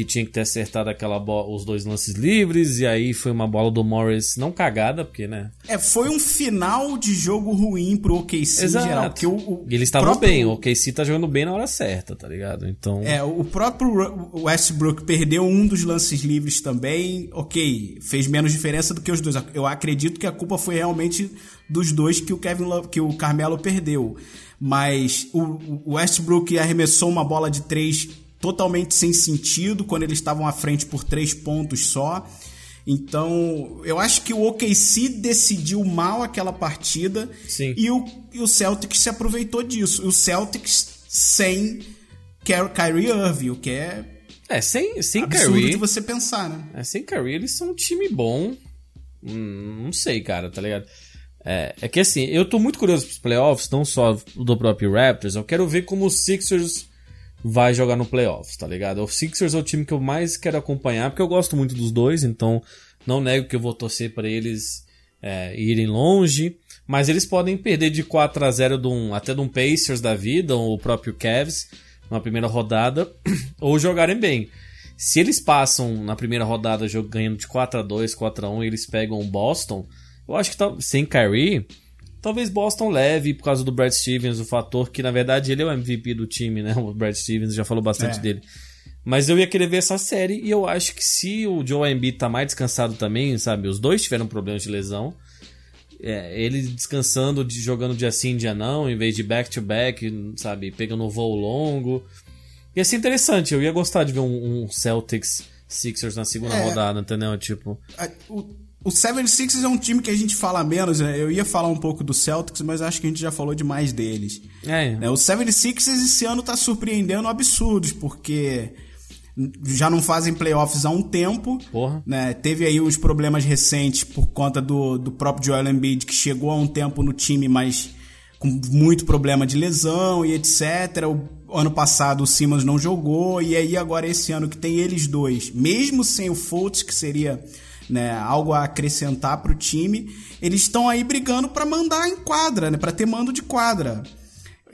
que tinha que ter acertado aquela os dois lances livres, e aí foi uma bola do Morris, não cagada, porque, né? É, foi um final de jogo ruim pro OKC em geral. Porque o, o eles estavam próprio- bem, o KC tá jogando bem na hora certa, tá ligado? Então. É, o próprio Westbrook perdeu um dos lances livres também. Ok, fez menos diferença do que os dois. Eu acredito que a culpa foi realmente dos dois que o Kevin Love, que o Carmelo perdeu. Mas o, o Westbrook arremessou uma bola de três totalmente sem sentido quando eles estavam à frente por três pontos só. Então, eu acho que o OKC decidiu mal aquela partida Sim. e o, e o Celtics se aproveitou disso. O Celtics sem Ky- Kyrie Irving, o que é É, sem, sem absurdo Kyrie. de você pensar, né? É, sem Kyrie, eles são um time bom. Hum, não sei, cara, tá ligado? É, é que assim, eu tô muito curioso pros playoffs, não só do próprio Raptors, eu quero ver como o Sixers vai jogar no playoffs, tá ligado? O Sixers é o time que eu mais quero acompanhar, porque eu gosto muito dos dois, então não nego que eu vou torcer pra eles é, irem longe, mas eles podem perder de 4 a 0 de um, até de um Pacers da vida, ou o próprio Cavs, na primeira rodada, ou jogarem bem. Se eles passam na primeira rodada ganhando de 4 a 2 4 a 1 e eles pegam o Boston, eu acho que tal- sem Kyrie, talvez Boston leve por causa do Brad Stevens, o fator que na verdade ele é o MVP do time, né? O Brad Stevens já falou bastante É. dele. Mas eu ia querer ver essa série e eu acho que se o Joe Embiid tá mais descansado também, sabe? Os dois tiveram problemas de lesão. É, ele descansando, de, jogando dia sim, dia não, em vez de back-to-back, sabe? Pegando o voo longo. Ia ser interessante, eu ia gostar de ver um, um Celtics Sixers na segunda É. rodada, entendeu? Tipo, A- O, o 76ers é um time que a gente fala menos, né? Eu ia falar um pouco do Celtics, mas acho que a gente já falou demais deles. é, né? O 76ers esse ano tá surpreendendo absurdos, porque já não fazem playoffs há um tempo. Porra. Né? Teve aí uns problemas recentes por conta do, do próprio Joel Embiid, que chegou há um tempo no time, mas com muito problema de lesão e etc. O ano passado o Simmons não jogou, e aí agora esse ano que tem eles dois, mesmo sem o Fultz, que seria né, algo a acrescentar pro time, eles estão aí brigando para mandar em quadra, né, para ter mando de quadra.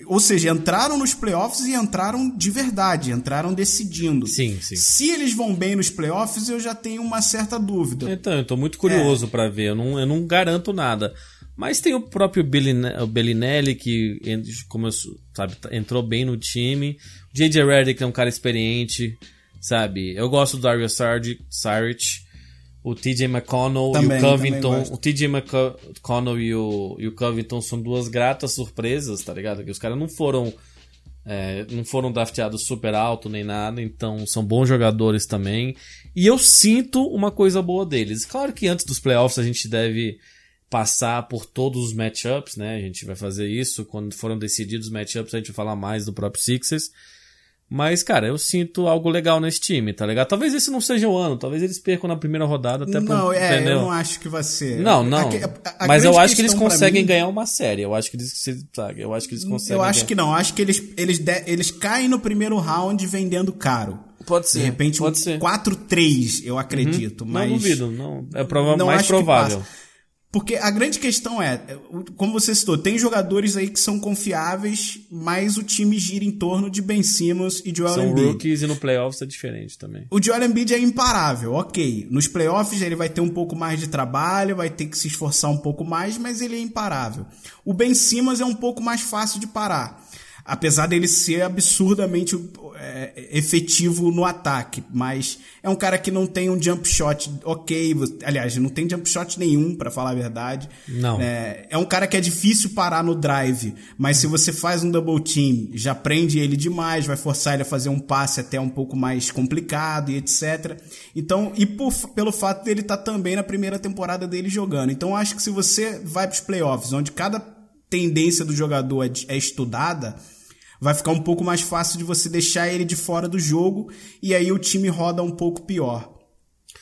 Ou seja, entraram nos playoffs e entraram de verdade, entraram decidindo. Sim, sim. Se eles vão bem nos playoffs, eu já tenho uma certa dúvida. Então, eu tô muito curioso pra ver. Eu não, eu não garanto nada. Mas tem o próprio Belline- o Bellinelli, que como eu sabe, tá- entrou bem no time. O J.J. Redick é um cara experiente, sabe? Eu gosto do Dario Saric. O TJ McConnell Também, e o Covington. O TJ McConnell e o, e o Covington são duas gratas surpresas, tá ligado? Que os caras não foram é, não foram drafteados super alto nem nada, então são bons jogadores também. E eu sinto uma coisa boa deles. Claro que antes dos playoffs a gente deve passar por todos os matchups, né? A gente vai fazer isso. Quando foram decididos os matchups, a gente vai falar mais do próprio Sixers. Mas, cara, eu sinto algo legal nesse time, tá ligado? Talvez esse não seja o ano, talvez eles percam na primeira rodada até não, é, entendeu? eu não acho que vai ser. Não, não. A a- a Mas eu acho que eles conseguem mim- ganhar uma série. Eu acho que eles, sabe, eu acho que eles conseguem. Eu acho ganhar. que não. Acho que eles, eles, de- eles caem no primeiro round vendendo caro. Pode ser. De repente, pode um ser. 4-3, eu acredito. Mas Não duvido, não. É prova não mais acho que provável. Porque a grande questão é, como você citou, tem jogadores aí que são confiáveis, mas o time gira em torno de Ben Simmons e Joel São Embiid. rookies e no playoffs é diferente também. O Joel Embiid é imparável, ok. Nos playoffs ele vai ter um pouco mais de trabalho, vai ter que se esforçar um pouco mais, mas ele é imparável. O Ben Simmons é um pouco mais fácil de parar. Apesar dele ser absurdamente é, efetivo no ataque, mas é um cara que não tem um jump shot ok, aliás, não tem jump shot nenhum, pra falar a verdade. Não. É, é um cara que é difícil parar no drive, mas se você faz um double team, já prende ele demais, vai forçar ele a fazer um passe até um pouco mais complicado e etc. Então, e por, pelo fato dele estar também na primeira temporada dele jogando. Então, acho que se você vai para os playoffs, onde cada tendência do jogador é, é estudada, vai ficar um pouco mais fácil de você deixar ele de fora do jogo e aí o time roda um pouco pior.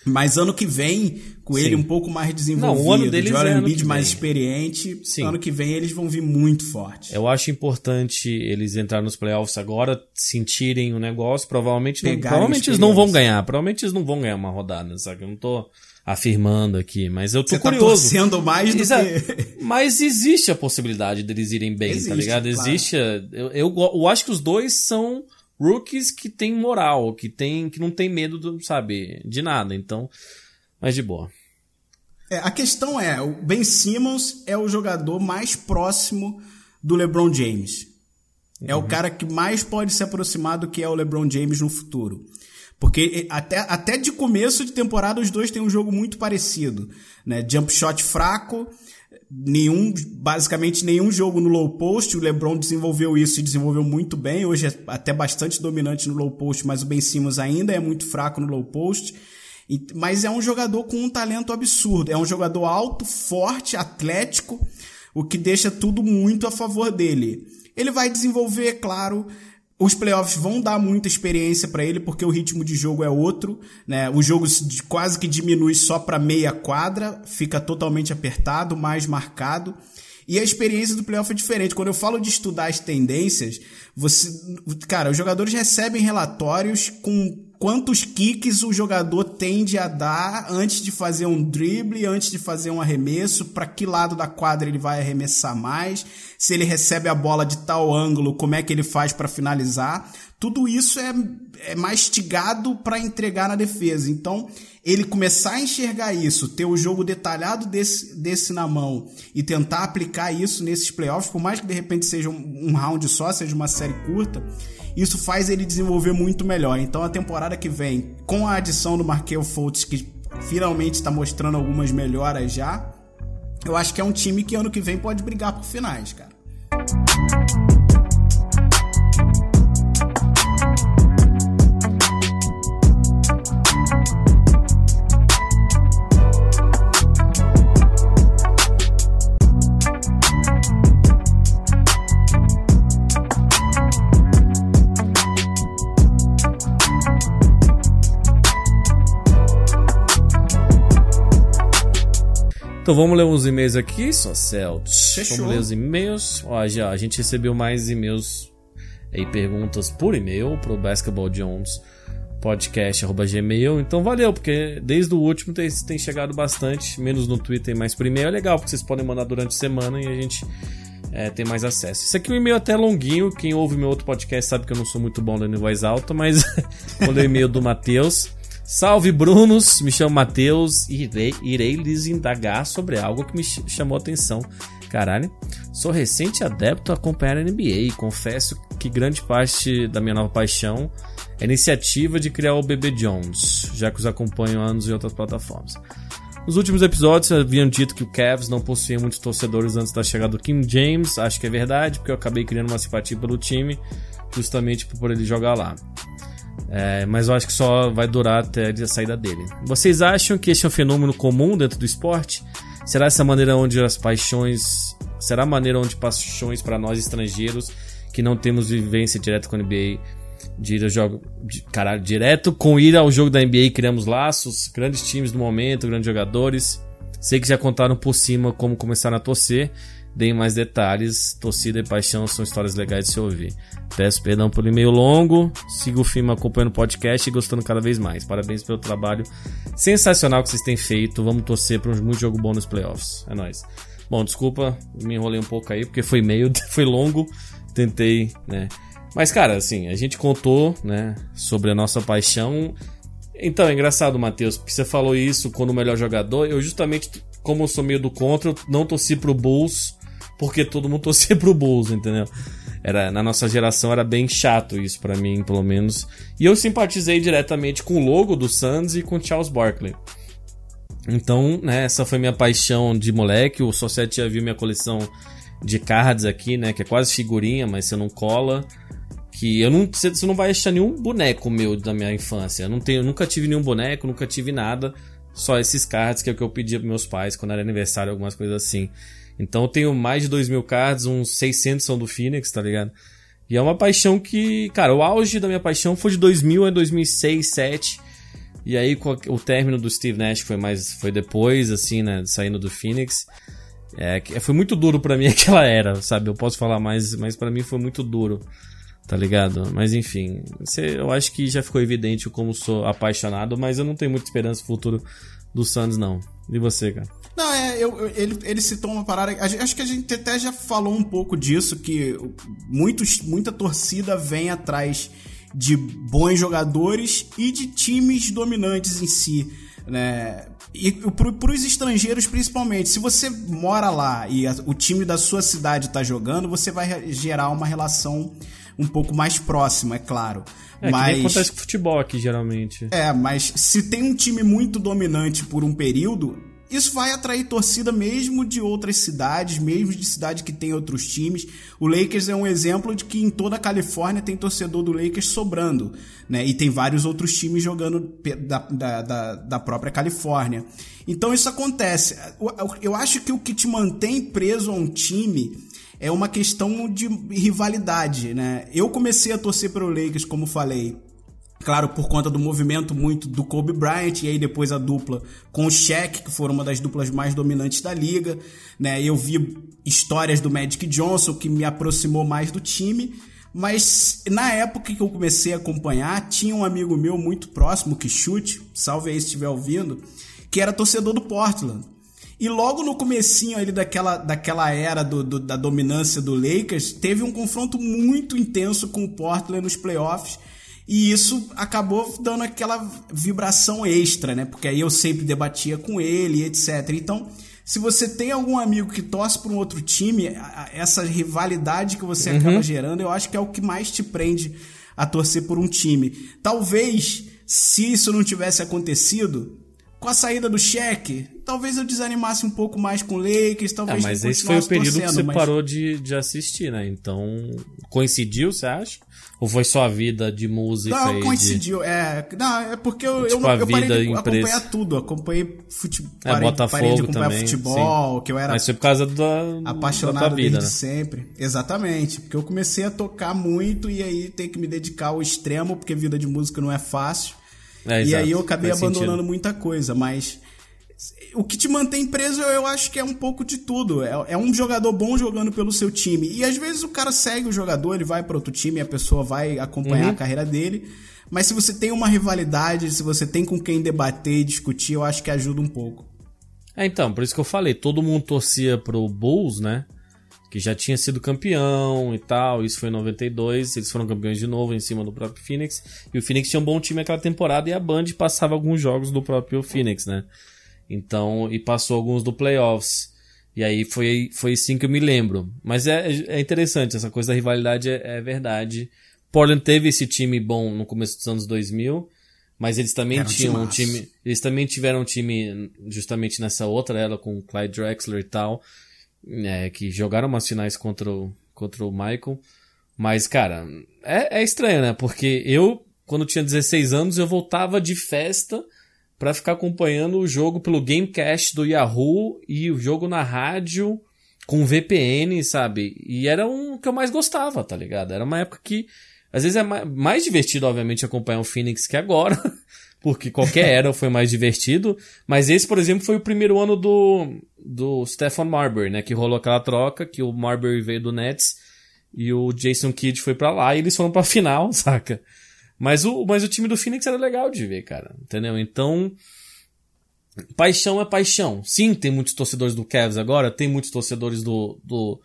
Mas ano que vem, com ele Sim. um pouco mais desenvolvido, Não, o ano deles Joel é Embiid mais experiente, Sim. ano que vem eles vão vir muito fortes. Eu acho importante eles entrarem nos playoffs agora, sentirem o negócio. Provavelmente, não, provavelmente eles não vão ganhar. Provavelmente eles não vão ganhar uma rodada, sabe? Eu não tô afirmando aqui, mas eu tô Você tá curioso. torcendo mais do Exato. que... Mas existe a possibilidade deles irem bem, tá Existe, ligado? claro. Existe. Eu, eu, eu acho que os dois são rookies que têm moral, que, tem, que não tem medo, do, sabe, de nada. Então, mas de boa. É, a questão é, o Ben Simmons é o jogador mais próximo do LeBron James. É o cara que mais pode se aproximar do que é o LeBron James no futuro. Porque até, até de começo de temporada os dois têm um jogo muito parecido. Né? Jump shot fraco, nenhum, basicamente nenhum jogo no low post. O LeBron desenvolveu isso e desenvolveu muito bem. Hoje é até bastante dominante no low post, mas o Ben Simmons ainda é muito fraco no low post. Mas é um jogador com um talento absurdo. É um jogador alto, forte, atlético, o que deixa tudo muito a favor dele. Ele vai desenvolver, claro, os playoffs vão dar muita experiência para ele porque o ritmo de jogo é outro, né? O jogo quase que diminui só para meia quadra, fica totalmente apertado, mais marcado. E a experiência do playoff é diferente. Quando eu falo de estudar as tendências, você, cara, os jogadores recebem relatórios com quantos kicks o jogador tende a dar antes de fazer um drible, antes de fazer um arremesso, para que lado da quadra ele vai arremessar mais, se ele recebe a bola de tal ângulo, como é que ele faz para finalizar. Tudo isso é, é mastigado para entregar na defesa. Então, ele começar a enxergar isso, ter o jogo detalhado desse, desse na mão e tentar aplicar isso nesses playoffs, por mais que de repente seja um, um round só, seja uma série curta, isso faz ele desenvolver muito melhor. Então a temporada que vem, com a adição do Markel Fultz, que finalmente está mostrando algumas melhoras já, eu acho que é um time que ano que vem pode brigar por finais, cara. Então vamos ler uns e-mails aqui, só. Fechou. Vamos ler os e-mails. Ó, já, a gente recebeu mais e-mails e perguntas por e-mail pro Basketball Jones podcast@gmail. Então valeu, porque desde o último tem, tem chegado bastante, menos no Twitter, mais por e-mail. É legal, porque vocês podem mandar durante a semana e a gente é, tem mais acesso. Isso aqui é um e-mail até longuinho. Quem ouve meu outro podcast sabe que eu não sou muito bom lendo em voz alta, mas ler o e-mail do Matheus. Salve Brunos, me chamo Matheus e irei, irei lhes indagar sobre algo que me chamou a atenção. Caralho, sou recente adepto a acompanhar a NBA e confesso que grande parte da minha nova paixão é a iniciativa de criar o BB Jones, já que os acompanho anos em outras plataformas. Nos últimos episódios haviam dito que o Cavs não possuía muitos torcedores antes da chegada do Kim James, acho que é verdade, porque eu acabei criando uma simpatia pelo time justamente por ele jogar lá. É, mas eu acho que só vai durar até a saída dele. Vocês acham que este é um fenômeno comum dentro do esporte? Será essa maneira onde as paixões. Será a maneira onde paixões para nós estrangeiros que não temos vivência direta com a NBA, de ir ao jogo, de, caralho, direto com ir ao jogo da NBA criamos laços, grandes times do momento, grandes jogadores. Sei que já contaram por cima como começaram a torcer, deem mais detalhes. Torcida e paixão são histórias legais de se ouvir. Peço perdão pelo e-mail longo. Siga o filme acompanhando o podcast e gostando cada vez mais. Parabéns pelo trabalho sensacional que vocês têm feito. Vamos torcer para um muito jogo bom nos playoffs. É nóis. Bom, desculpa, me enrolei um pouco aí, porque foi meio, foi longo. Tentei, né? Mas, cara, assim, a gente contou, né, sobre a nossa paixão. Então, é engraçado, Matheus, porque você falou isso quando o melhor jogador. Eu, justamente, como eu sou meio do contra, eu não torci pro Bulls, porque todo mundo torcia pro Bulls, entendeu? Era, na nossa geração era bem chato isso para mim, pelo menos. E eu simpatizei diretamente com o logo do Suns e com Charles Barkley. Então, né, essa foi minha paixão de moleque. O Society já viu minha coleção de cards aqui, né, que é quase figurinha, mas você não cola. Que eu não, você não vai achar nenhum boneco meu da minha infância. Eu não tenho, eu nunca tive nenhum boneco, nunca tive nada. Só esses cards que é o que eu pedia pros meus pais quando era aniversário, algumas coisas assim. Então eu tenho mais de 2 mil cards, uns 600 são do Phoenix, tá ligado? E é uma paixão que, cara, o auge da minha paixão foi de 2000 a 2006, 2007. E aí o término do Steve Nash foi mais foi depois assim, né, saindo do Phoenix. É, foi muito duro para mim aquela era, sabe? Eu posso falar mais, mas para mim foi muito duro. Tá ligado? Mas enfim, eu acho que já ficou evidente como sou apaixonado, mas eu não tenho muita esperança no futuro do Suns não. E você, cara? Não, é, eu, eu, ele, ele citou uma parada. Acho que a gente até já falou um pouco disso, que muitos, muita torcida vem atrás de bons jogadores e de times dominantes em si. Né? E para os estrangeiros, principalmente, se você mora lá e a, o time da sua cidade está jogando, você vai gerar uma relação um pouco mais próxima, é claro. É, mas... que acontece com futebol aqui, geralmente. É, mas se tem um time muito dominante por um período, isso vai atrair torcida mesmo de outras cidades, mesmo de cidades que tem outros times. O Lakers é um exemplo de que em toda a Califórnia tem torcedor do Lakers sobrando, né? E tem vários outros times jogando da, da, da, da própria Califórnia. Então isso acontece. Eu acho que o que te mantém preso a um time é uma questão de rivalidade, né? Eu comecei a torcer para o Lakers, como falei, Claro, por conta do movimento muito do Kobe Bryant e aí depois a dupla com o Shaq, que foram uma das duplas mais dominantes da liga, né? Eu vi histórias do Magic Johnson que me aproximou mais do time, mas na época que eu comecei a acompanhar, tinha um amigo meu muito próximo que chute, salve aí se estiver ouvindo, que era torcedor do Portland. E logo no comecinho ali daquela, daquela era do, do, da dominância do Lakers, teve um confronto muito intenso com o Portland nos playoffs, e isso acabou dando aquela vibração extra, né? Porque aí eu sempre debatia com ele, etc. Então, se você tem algum amigo que torce para um outro time, essa rivalidade que você uhum. acaba gerando, eu acho que é o que mais te prende a torcer por um time. Talvez, se isso não tivesse acontecido, com a saída do cheque, talvez eu desanimasse um pouco mais com o Lakers, talvez ah, mas esse foi o período que você mas... parou de, de assistir, né? Então, coincidiu, você acha? Ou foi só a vida de música? Não, coincidiu. De... É, não, é porque eu, tipo, eu, eu parei de empresa. acompanhar tudo. Acompanhei futebol. É, parei, Botafogo parei de acompanhar também, futebol, sim. que eu era. Mas foi por causa da. Apaixonado da vida, desde né? sempre. Exatamente. Porque eu comecei a tocar muito e aí tem que me dedicar ao extremo, porque vida de música não é fácil. É, e aí eu acabei Faz abandonando sentido. muita coisa, mas o que te mantém preso, eu acho que é um pouco de tudo. É, é, um jogador bom jogando pelo seu time. E às vezes o cara segue o jogador, ele vai para outro time, a pessoa vai acompanhar uhum. a carreira dele. Mas se você tem uma rivalidade, se você tem com quem debater e discutir, eu acho que ajuda um pouco. É, então, por isso que eu falei, todo mundo torcia pro Bulls, né? Que já tinha sido campeão e tal. Isso foi em 92, eles foram campeões de novo em cima do próprio Phoenix. E o Phoenix tinha um bom time aquela temporada e a Band passava alguns jogos do próprio Phoenix, né? Então, e passou alguns do playoffs. E aí foi, foi assim que eu me lembro. Mas é, é interessante, essa coisa da rivalidade é, é verdade. Portland teve esse time bom no começo dos anos 2000, mas eles também Era tinham um time, eles também tiveram um time justamente nessa outra era com o Clyde Drexler e tal, é, que jogaram umas finais contra o, contra o Michael. Mas, cara, é, é estranho, né? Porque eu, quando tinha 16 anos, eu voltava de festa para ficar acompanhando o jogo pelo Gamecast do Yahoo e o jogo na rádio com VPN, sabe? E era um que eu mais gostava, tá ligado? Era uma época que às vezes é mais divertido, obviamente, acompanhar o Phoenix que agora, porque qualquer era foi mais divertido. Mas esse, por exemplo, foi o primeiro ano do, do Stephen Marbury, né? Que rolou aquela troca, que o Marbury veio do Nets e o Jason Kidd foi para lá e eles foram pra final, saca? Mas o, mas o time do Phoenix era legal de ver, cara. Entendeu? Então. Paixão é paixão. Sim, tem muitos torcedores do Cavs agora, tem muitos torcedores do, do,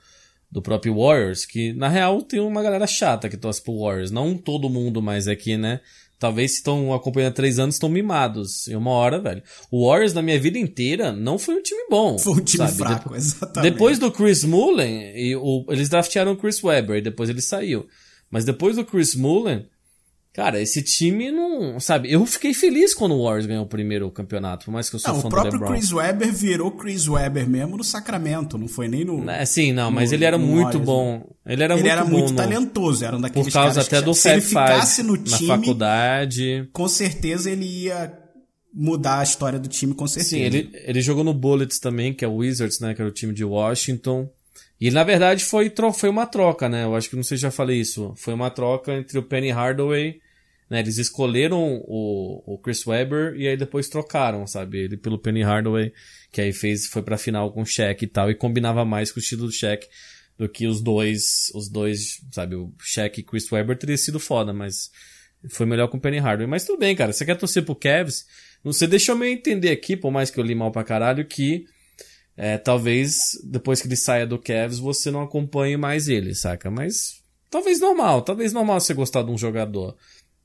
do próprio Warriors, que na real tem uma galera chata que torce pro Warriors. Não todo mundo, mas é que, né? Talvez se estão acompanhando há três anos, estão mimados. E uma hora, velho. O Warriors, na minha vida inteira, não foi um time bom. Foi um time sabe? fraco, exatamente. Depois do Chris Mullen, e o, eles draftearam o Chris Webber, e depois ele saiu. Mas depois do Chris Mullen, Cara, esse time não. Sabe, eu fiquei feliz quando o Warriors ganhou o primeiro campeonato, por mais que eu sou não, fã o próprio Chris Webber virou Chris Webber mesmo no Sacramento, não foi nem no. É, sim, não, mas no, ele era muito Warriors, bom. Né? Ele era ele muito era bom. muito talentoso, era um daqueles Por causa até que, do se ele ficasse no na time, faculdade. Com certeza ele ia mudar a história do time, com certeza. Sim, ele, ele jogou no Bullets também, que é o Wizards, né, que era o time de Washington. E na verdade foi, foi uma troca, né? Eu acho que não sei se já falei isso. Foi uma troca entre o Penny Hardaway né, eles escolheram o, o Chris Webber e aí depois trocaram, sabe? Ele pelo Penny Hardaway, que aí fez, foi pra final com o Shaq e tal, e combinava mais com o estilo do Shaq do que os dois, os dois, sabe? O Shaq e Chris Webber teria sido foda, mas foi melhor com o Penny Hardaway. Mas tudo bem, cara. Você quer torcer pro Cavs? Você deixou me entender aqui, por mais que eu li mal pra caralho, que é, talvez depois que ele saia do Cavs você não acompanhe mais ele, saca? Mas talvez normal, talvez normal você gostar de um jogador.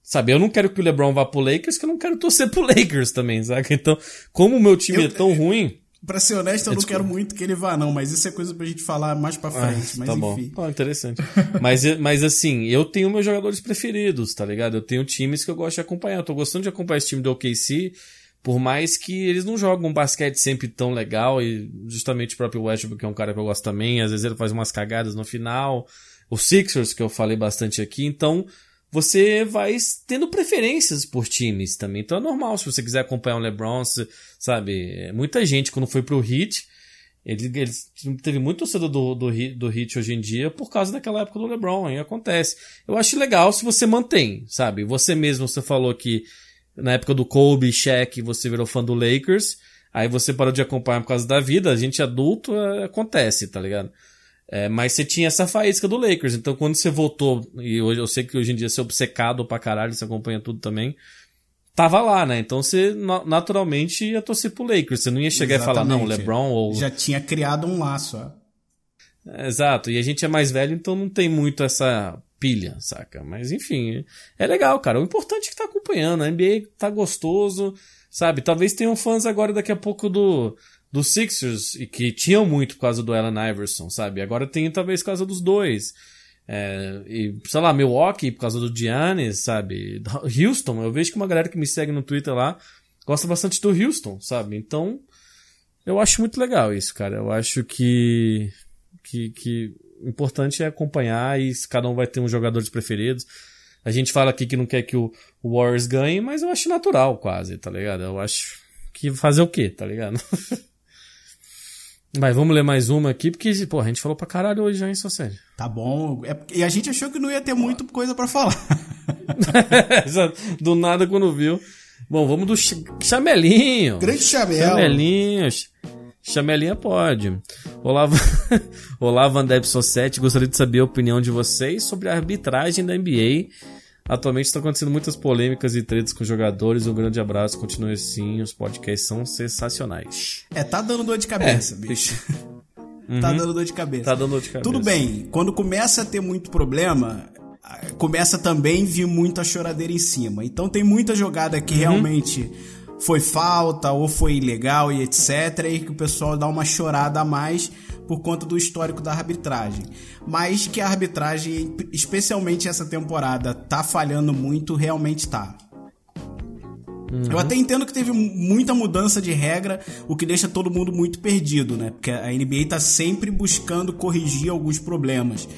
Sabe, eu não quero que o LeBron vá pro Lakers, que eu não quero torcer pro Lakers também, sabe? Então, como o meu time eu, é tão ruim. Pra ser honesto, eu é, não quero muito que ele vá, não, mas isso é coisa pra gente falar mais pra ah, frente. Ah, mas tá enfim. bom. Ah, interessante. mas, mas assim, eu tenho meus jogadores preferidos, tá ligado? Eu tenho times que eu gosto de acompanhar. Eu tô gostando de acompanhar esse time do OKC. Por mais que eles não jogam um basquete sempre tão legal, e justamente o próprio Westbrook, que é um cara que eu gosto também, às vezes ele faz umas cagadas no final. O Sixers, que eu falei bastante aqui, então você vai tendo preferências por times também. Então é normal se você quiser acompanhar o LeBron, sabe? Muita gente quando foi pro Heat, ele, ele teve muito torcedor do, do, do Hit hoje em dia por causa daquela época do LeBron, aí acontece. Eu acho legal se você mantém, sabe? Você mesmo, você falou que na época do Kobe, Shaq, você virou fã do Lakers, aí você parou de acompanhar por causa da vida, a gente adulto, é, acontece, tá ligado? É, mas você tinha essa faísca do Lakers, então quando você voltou, e hoje eu sei que hoje em dia você é obcecado pra caralho, você acompanha tudo também, tava lá, né? Então você naturalmente ia torcer pro Lakers. Você não ia chegar Exatamente. e falar, não, LeBron ou. Já tinha criado um laço, ó. É, exato, e a gente é mais velho, então não tem muito essa pilha, saca? Mas enfim, é legal, cara. O importante é que tá acompanhando. A NBA tá gostoso, sabe? Talvez tenham fãs agora daqui a pouco do, do Sixers, e que tinham muito por causa do Allen Iverson, sabe? Agora tem talvez por causa dos dois. É, e, sei lá, Milwaukee por causa do Giannis, sabe? Houston, eu vejo que uma galera que me segue no Twitter lá gosta bastante do Houston, sabe? Então, eu acho muito legal isso, cara. Eu acho que, que, que importante é acompanhar e cada um vai ter uns jogadores preferidos. A gente fala aqui que não quer que o Warriors ganhe, mas eu acho natural quase, tá ligado? Eu acho que fazer o quê, tá ligado? Mas vamos ler mais uma aqui, porque, pô, a gente falou pra caralho hoje já, hein, sua série. Tá bom. É, e a gente achou que não ia ter muita coisa para falar. do nada quando viu. Bom, vamos do ch chamelinho. Grande chamel. Chamelinho. Chamelinha pode. Olá, Olá Vandep Society. Gostaria de saber a opinião de vocês sobre a arbitragem da NBA Atualmente estão acontecendo muitas polêmicas e tretas com jogadores. Um grande abraço, continue assim. Os podcasts são sensacionais. É, tá dando dor de cabeça, é. bicho. Uhum. Tá dando dor de cabeça. Tá dando dor de cabeça. Tudo bem, quando começa a ter muito problema, começa também a vir muita choradeira em cima. Então tem muita jogada que uhum. realmente foi falta ou foi ilegal e etc. E que o pessoal dá uma chorada a mais por conta do histórico da arbitragem. Mas que a arbitragem, especialmente essa temporada, tá falhando muito, realmente tá. Uhum. Eu até entendo que teve muita mudança de regra, o que deixa todo mundo muito perdido, né? Porque a NBA tá sempre buscando corrigir alguns problemas.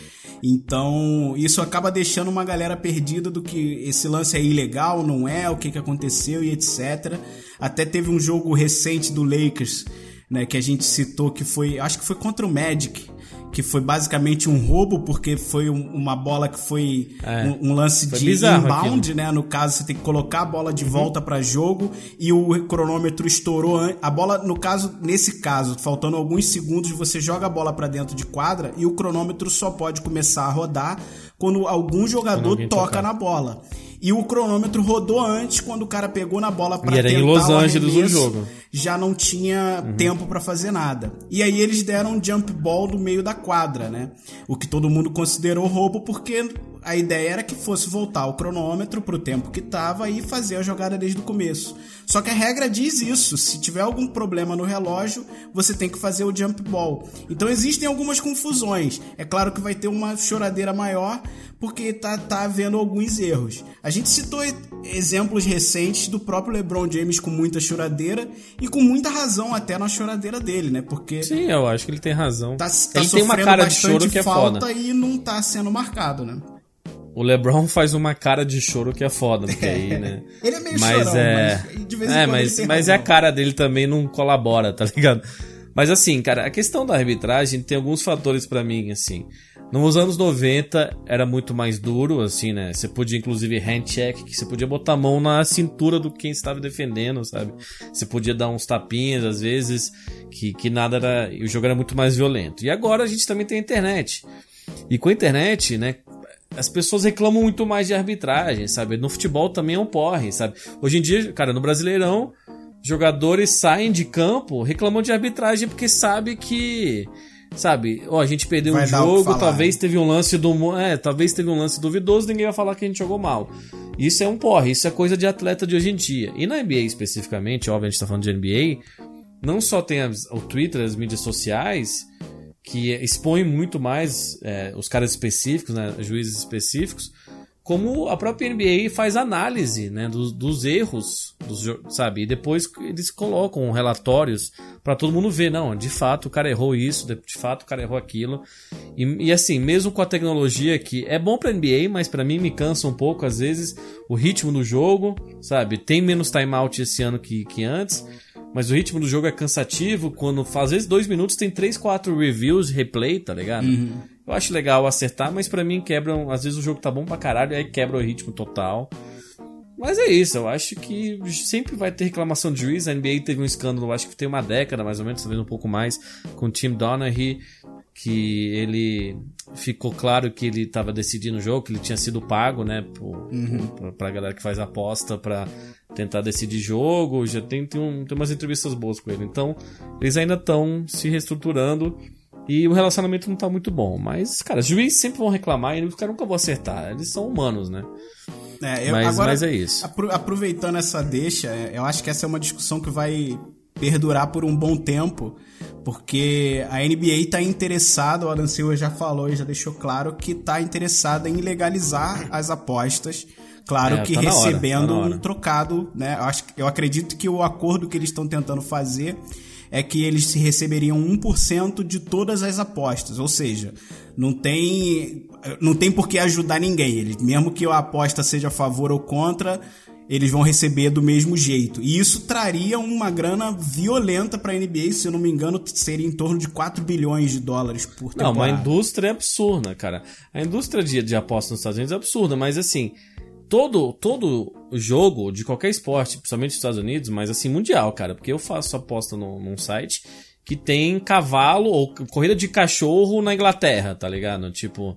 Então, isso acaba deixando uma galera perdida do que esse lance é ilegal, não é, o que, que aconteceu e etc. Até teve um jogo recente do Lakers né, que a gente citou que foi, acho que foi contra o Magic, que foi basicamente um roubo, porque foi um, uma bola que foi é, um, um, lance de inbound, aquilo. né? No caso, você tem que colocar a bola de uhum. volta para jogo e o cronômetro estourou. A bola, no caso, nesse caso, faltando alguns segundos, você joga a bola para dentro de quadra e o cronômetro só pode começar a rodar quando algum jogador toca tocar. na bola. E o cronômetro rodou antes quando o cara pegou na bola para tentar em Los Angeles o jogo. Já não tinha uhum. tempo para fazer nada. E aí eles deram um jump ball no meio da quadra, né? O que todo mundo considerou roubo porque a ideia era que fosse voltar o cronômetro pro tempo que tava e fazer a jogada desde o começo. Só que a regra diz isso, se tiver algum problema no relógio, você tem que fazer o jump ball. Então existem algumas confusões. É claro que vai ter uma choradeira maior, porque tá, tá havendo alguns erros. A gente citou exemplos recentes do próprio LeBron James com muita choradeira e com muita razão até na choradeira dele, né? Porque Sim, eu acho que ele tem razão. Tá, tá ele tem uma cara de choro que é foda e não tá sendo marcado, né? O LeBron faz uma cara de choro que é foda, porque aí, né? ele é meio mas chorão, é... mas de vez em é, quando mas, mas é a cara dele também não colabora, tá ligado? Mas assim, cara, a questão da arbitragem tem alguns fatores para mim, assim. Nos anos 90 era muito mais duro, assim, né? Você podia, inclusive, hand check, que você podia botar a mão na cintura do quem estava defendendo, sabe? Você podia dar uns tapinhas, às vezes, que, que nada era. O jogo era muito mais violento. E agora a gente também tem a internet. E com a internet, né? As pessoas reclamam muito mais de arbitragem, sabe? No futebol também é um porre, sabe? Hoje em dia, cara, no Brasileirão, jogadores saem de campo reclamam de arbitragem porque sabe que sabe, ó, a gente perdeu vai um jogo, talvez né? teve um lance do, é, talvez teve um lance duvidoso, ninguém vai falar que a gente jogou mal. Isso é um porre, isso é coisa de atleta de hoje em dia. E na NBA especificamente, óbvio, a gente tá falando de NBA, não só tem as, o Twitter, as mídias sociais, que expõem muito mais é, os caras específicos, né, juízes específicos, como a própria NBA faz análise né, dos, dos erros, dos, sabe? E depois eles colocam relatórios para todo mundo ver, não, de fato o cara errou isso, de, de fato o cara errou aquilo. E, e, assim, mesmo com a tecnologia que é bom para NBA, mas para mim me cansa um pouco às vezes o ritmo do jogo, sabe? Tem menos timeout esse ano que, que antes. Mas o ritmo do jogo é cansativo. Quando às vezes dois minutos tem três, quatro reviews, replay, tá ligado? Uhum. Eu acho legal acertar, mas para mim quebram. Às vezes o jogo tá bom pra caralho, aí quebra o ritmo total. Mas é isso, eu acho que sempre vai ter reclamação de juiz. A NBA teve um escândalo, acho que tem uma década mais ou menos, talvez um pouco mais, com o Tim Donaghy, que ele ficou claro que ele estava decidindo o jogo, que ele tinha sido pago, né, por, uhum. pra galera que faz aposta pra tentar decidir jogo. Já tem, tem, um, tem umas entrevistas boas com ele. Então, eles ainda estão se reestruturando. E o relacionamento não tá muito bom. Mas, cara, os juízes sempre vão reclamar e os caras nunca vão acertar. Eles são humanos, né? É, eu, mas, agora, mas é isso. Aproveitando essa deixa, é, eu acho que essa é uma discussão que vai perdurar por um bom tempo, porque a NBA está interessada, o Adam Silva já falou e já deixou claro que está interessada em legalizar as apostas. Claro é, que tá recebendo hora, tá um trocado, né? Eu, acho, eu acredito que o acordo que eles estão tentando fazer é que eles se receberiam 1% de todas as apostas, ou seja, não tem não tem por que ajudar ninguém. Eles, mesmo que a aposta seja a favor ou contra, eles vão receber do mesmo jeito. E isso traria uma grana violenta para a NBA, se eu não me engano, seria em torno de 4 bilhões de dólares por temporada. Não, uma indústria absurda, cara. A indústria de, de apostas nos Estados Unidos é absurda, mas assim, todo todo jogo de qualquer esporte, principalmente nos Estados Unidos, mas assim, mundial, cara, porque eu faço aposta no, num site que tem cavalo ou corrida de cachorro na Inglaterra, tá ligado? Tipo,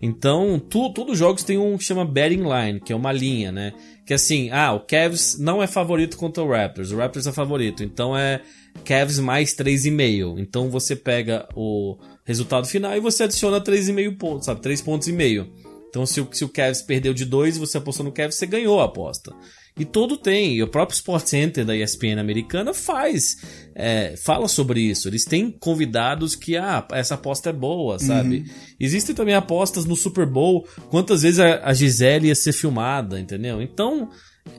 então, tu, todos os jogos tem um que chama betting line, que é uma linha, né? Que assim, ah, o Cavs não é favorito contra o Raptors, o Raptors é favorito, então é Cavs mais 3,5. Então você pega o resultado final e você adiciona 3,5 pontos, sabe? 3 pontos e meio. Então, se o, se o Cavs perdeu de 2 e você apostou no Cavs, você ganhou a aposta. E todo tem. E o próprio Sport Center da ESPN americana faz. É, fala sobre isso. Eles têm convidados que, ah, essa aposta é boa, sabe? Uhum. Existem também apostas no Super Bowl. Quantas vezes a, a Gisele ia ser filmada, entendeu? Então,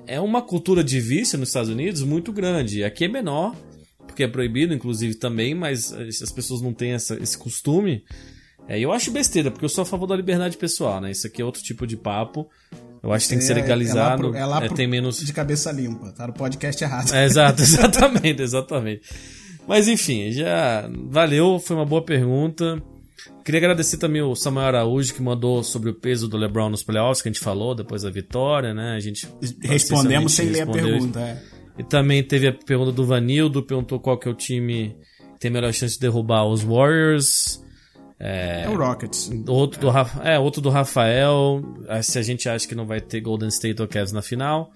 é uma cultura de vício nos Estados Unidos muito grande. Aqui é menor, porque é proibido, inclusive, também, mas as pessoas não têm essa, esse costume. É, eu acho besteira, porque eu sou a favor da liberdade pessoal, né? Isso aqui é outro tipo de papo. Eu acho que tem que ser legalizado. É, é lá, pro, é lá pro, tem menos. De cabeça limpa, tá no podcast errado. É, exato, exatamente, exatamente. Mas enfim, já valeu, foi uma boa pergunta. Queria agradecer também o Samuel Araújo que mandou sobre o peso do LeBron nos playoffs, que a gente falou depois da vitória, né? A gente respondemos sem ler a pergunta, é. E também teve a pergunta do Vanildo, perguntou qual que é o time que tem melhor chance de derrubar os Warriors. É, é o Rockets. Outro do, é, outro do Rafael. Se a gente acha que não vai ter Golden State ou Cavs na final.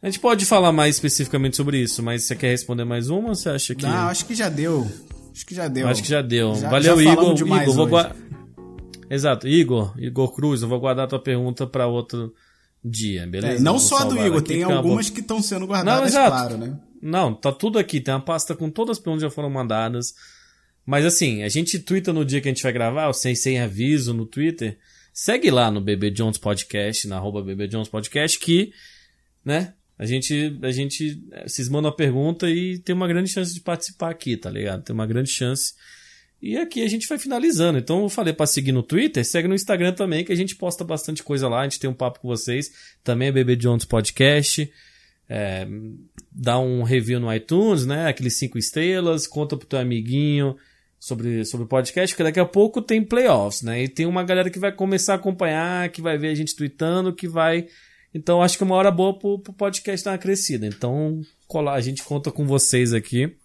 A gente pode falar mais especificamente sobre isso, mas você quer responder mais uma ou você acha que. Não, acho que já deu. Acho que já deu. Acho que já deu. Já, Valeu, já Igor. Igor, vou. Exato, Igor, Igor Cruz, eu vou guardar a tua pergunta para outro dia, beleza? É, não só a do Igor, tem algumas que estão sendo guardadas, não, claro, né? Não, tá tudo aqui, tem uma pasta com todas as perguntas que já foram mandadas. Mas assim, a gente twitta no dia que a gente vai gravar, sem, sem aviso no Twitter. Segue lá no BB Jones Podcast, na arroba BB Jones Podcast, que, né, a gente, a gente, vocês mandam a pergunta e tem uma grande chance de participar aqui, tá ligado? Tem uma grande chance. E aqui a gente vai finalizando. Então eu falei para seguir no Twitter, segue no Instagram também, que a gente posta bastante coisa lá, a gente tem um papo com vocês. Também é BB Jones Podcast. É, dá um review no iTunes, né? Aqueles cinco estrelas, conta pro teu amiguinho sobre, sobre o podcast, porque daqui a pouco tem playoffs, né? E tem uma galera que vai começar a acompanhar, que vai ver a gente tweetando, que vai. Então acho que é uma hora boa pro, pro podcast dar uma crescida. Então, colar, a gente conta com vocês aqui.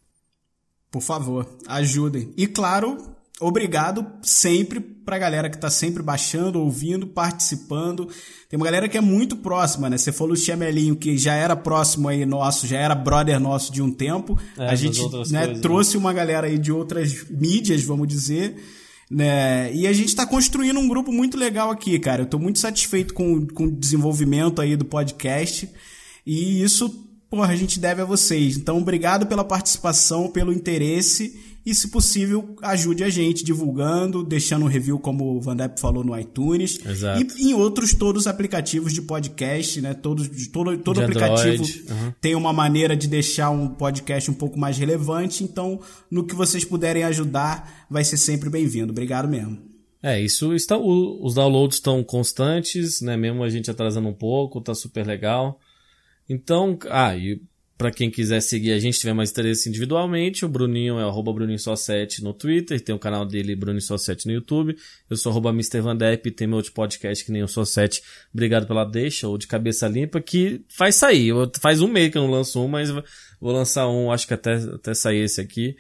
Por favor, ajudem. E claro, obrigado sempre pra galera que tá sempre baixando, ouvindo, participando. Tem uma galera que é muito próxima, né? Você falou o Chemelinho, que já era próximo aí nosso, já era brother nosso de um tempo. É, a gente né, coisas, né? trouxe uma galera aí de outras mídias, vamos dizer. Né? E a gente está construindo um grupo muito legal aqui, cara. Eu tô muito satisfeito com, com o desenvolvimento aí do podcast. E isso, porra, a gente deve a vocês. Então, obrigado pela participação, pelo interesse E, se possível, ajude a gente divulgando, deixando um review, como o Van Depp falou, no iTunes. Exato. E em outros todos os aplicativos de podcast, né? Todos, todo todo De aplicativo uhum. tem uma maneira de deixar um podcast um pouco mais relevante. Então, no que vocês puderem ajudar, vai ser sempre bem-vindo. Obrigado mesmo. É, isso está. o- os downloads estão constantes, né? Mesmo a gente atrasando um pouco, tá super legal. Então, ah, e pra quem quiser seguir a gente, tiver mais interesse individualmente, o Bruninho é arroba Bruninho só 7 no Twitter, tem o canal dele Bruninho só 7 no YouTube. Eu sou arroba Mr. Van Depp, tem meu outro podcast que nem eu sou 7. Obrigado pela deixa, ou de cabeça limpa, que faz sair. Eu- Faz um mês que eu não lanço um, mas vou lançar um, acho que até, até sair esse aqui.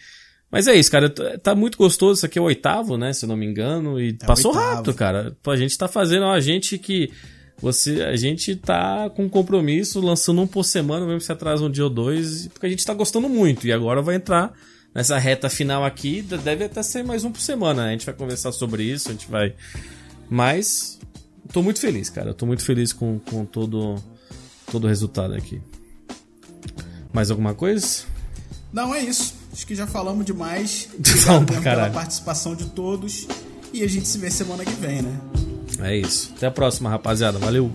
Mas é isso, cara. Tá muito gostoso. Isso aqui é o oitavo, né? Se eu não me engano. E passou oitavo. rápido, cara. A gente tá fazendo, ó, a gente que. Você, a gente tá com compromisso, lançando um por semana, mesmo se atrasa um dia ou dois, porque a gente tá gostando muito. E agora vai entrar nessa reta final aqui, de- deve até ser mais um por semana. né? A gente vai conversar sobre isso, a gente vai. Mas. Tô muito feliz, cara. Eu tô muito feliz com, com todo, todo o resultado aqui. Mais alguma coisa? Não, é isso. Acho que já falamos demais. Falamos Obrigado pra caralho. pela participação de todos. E a gente se vê semana que vem, né? É isso. Até a próxima, rapaziada. Valeu!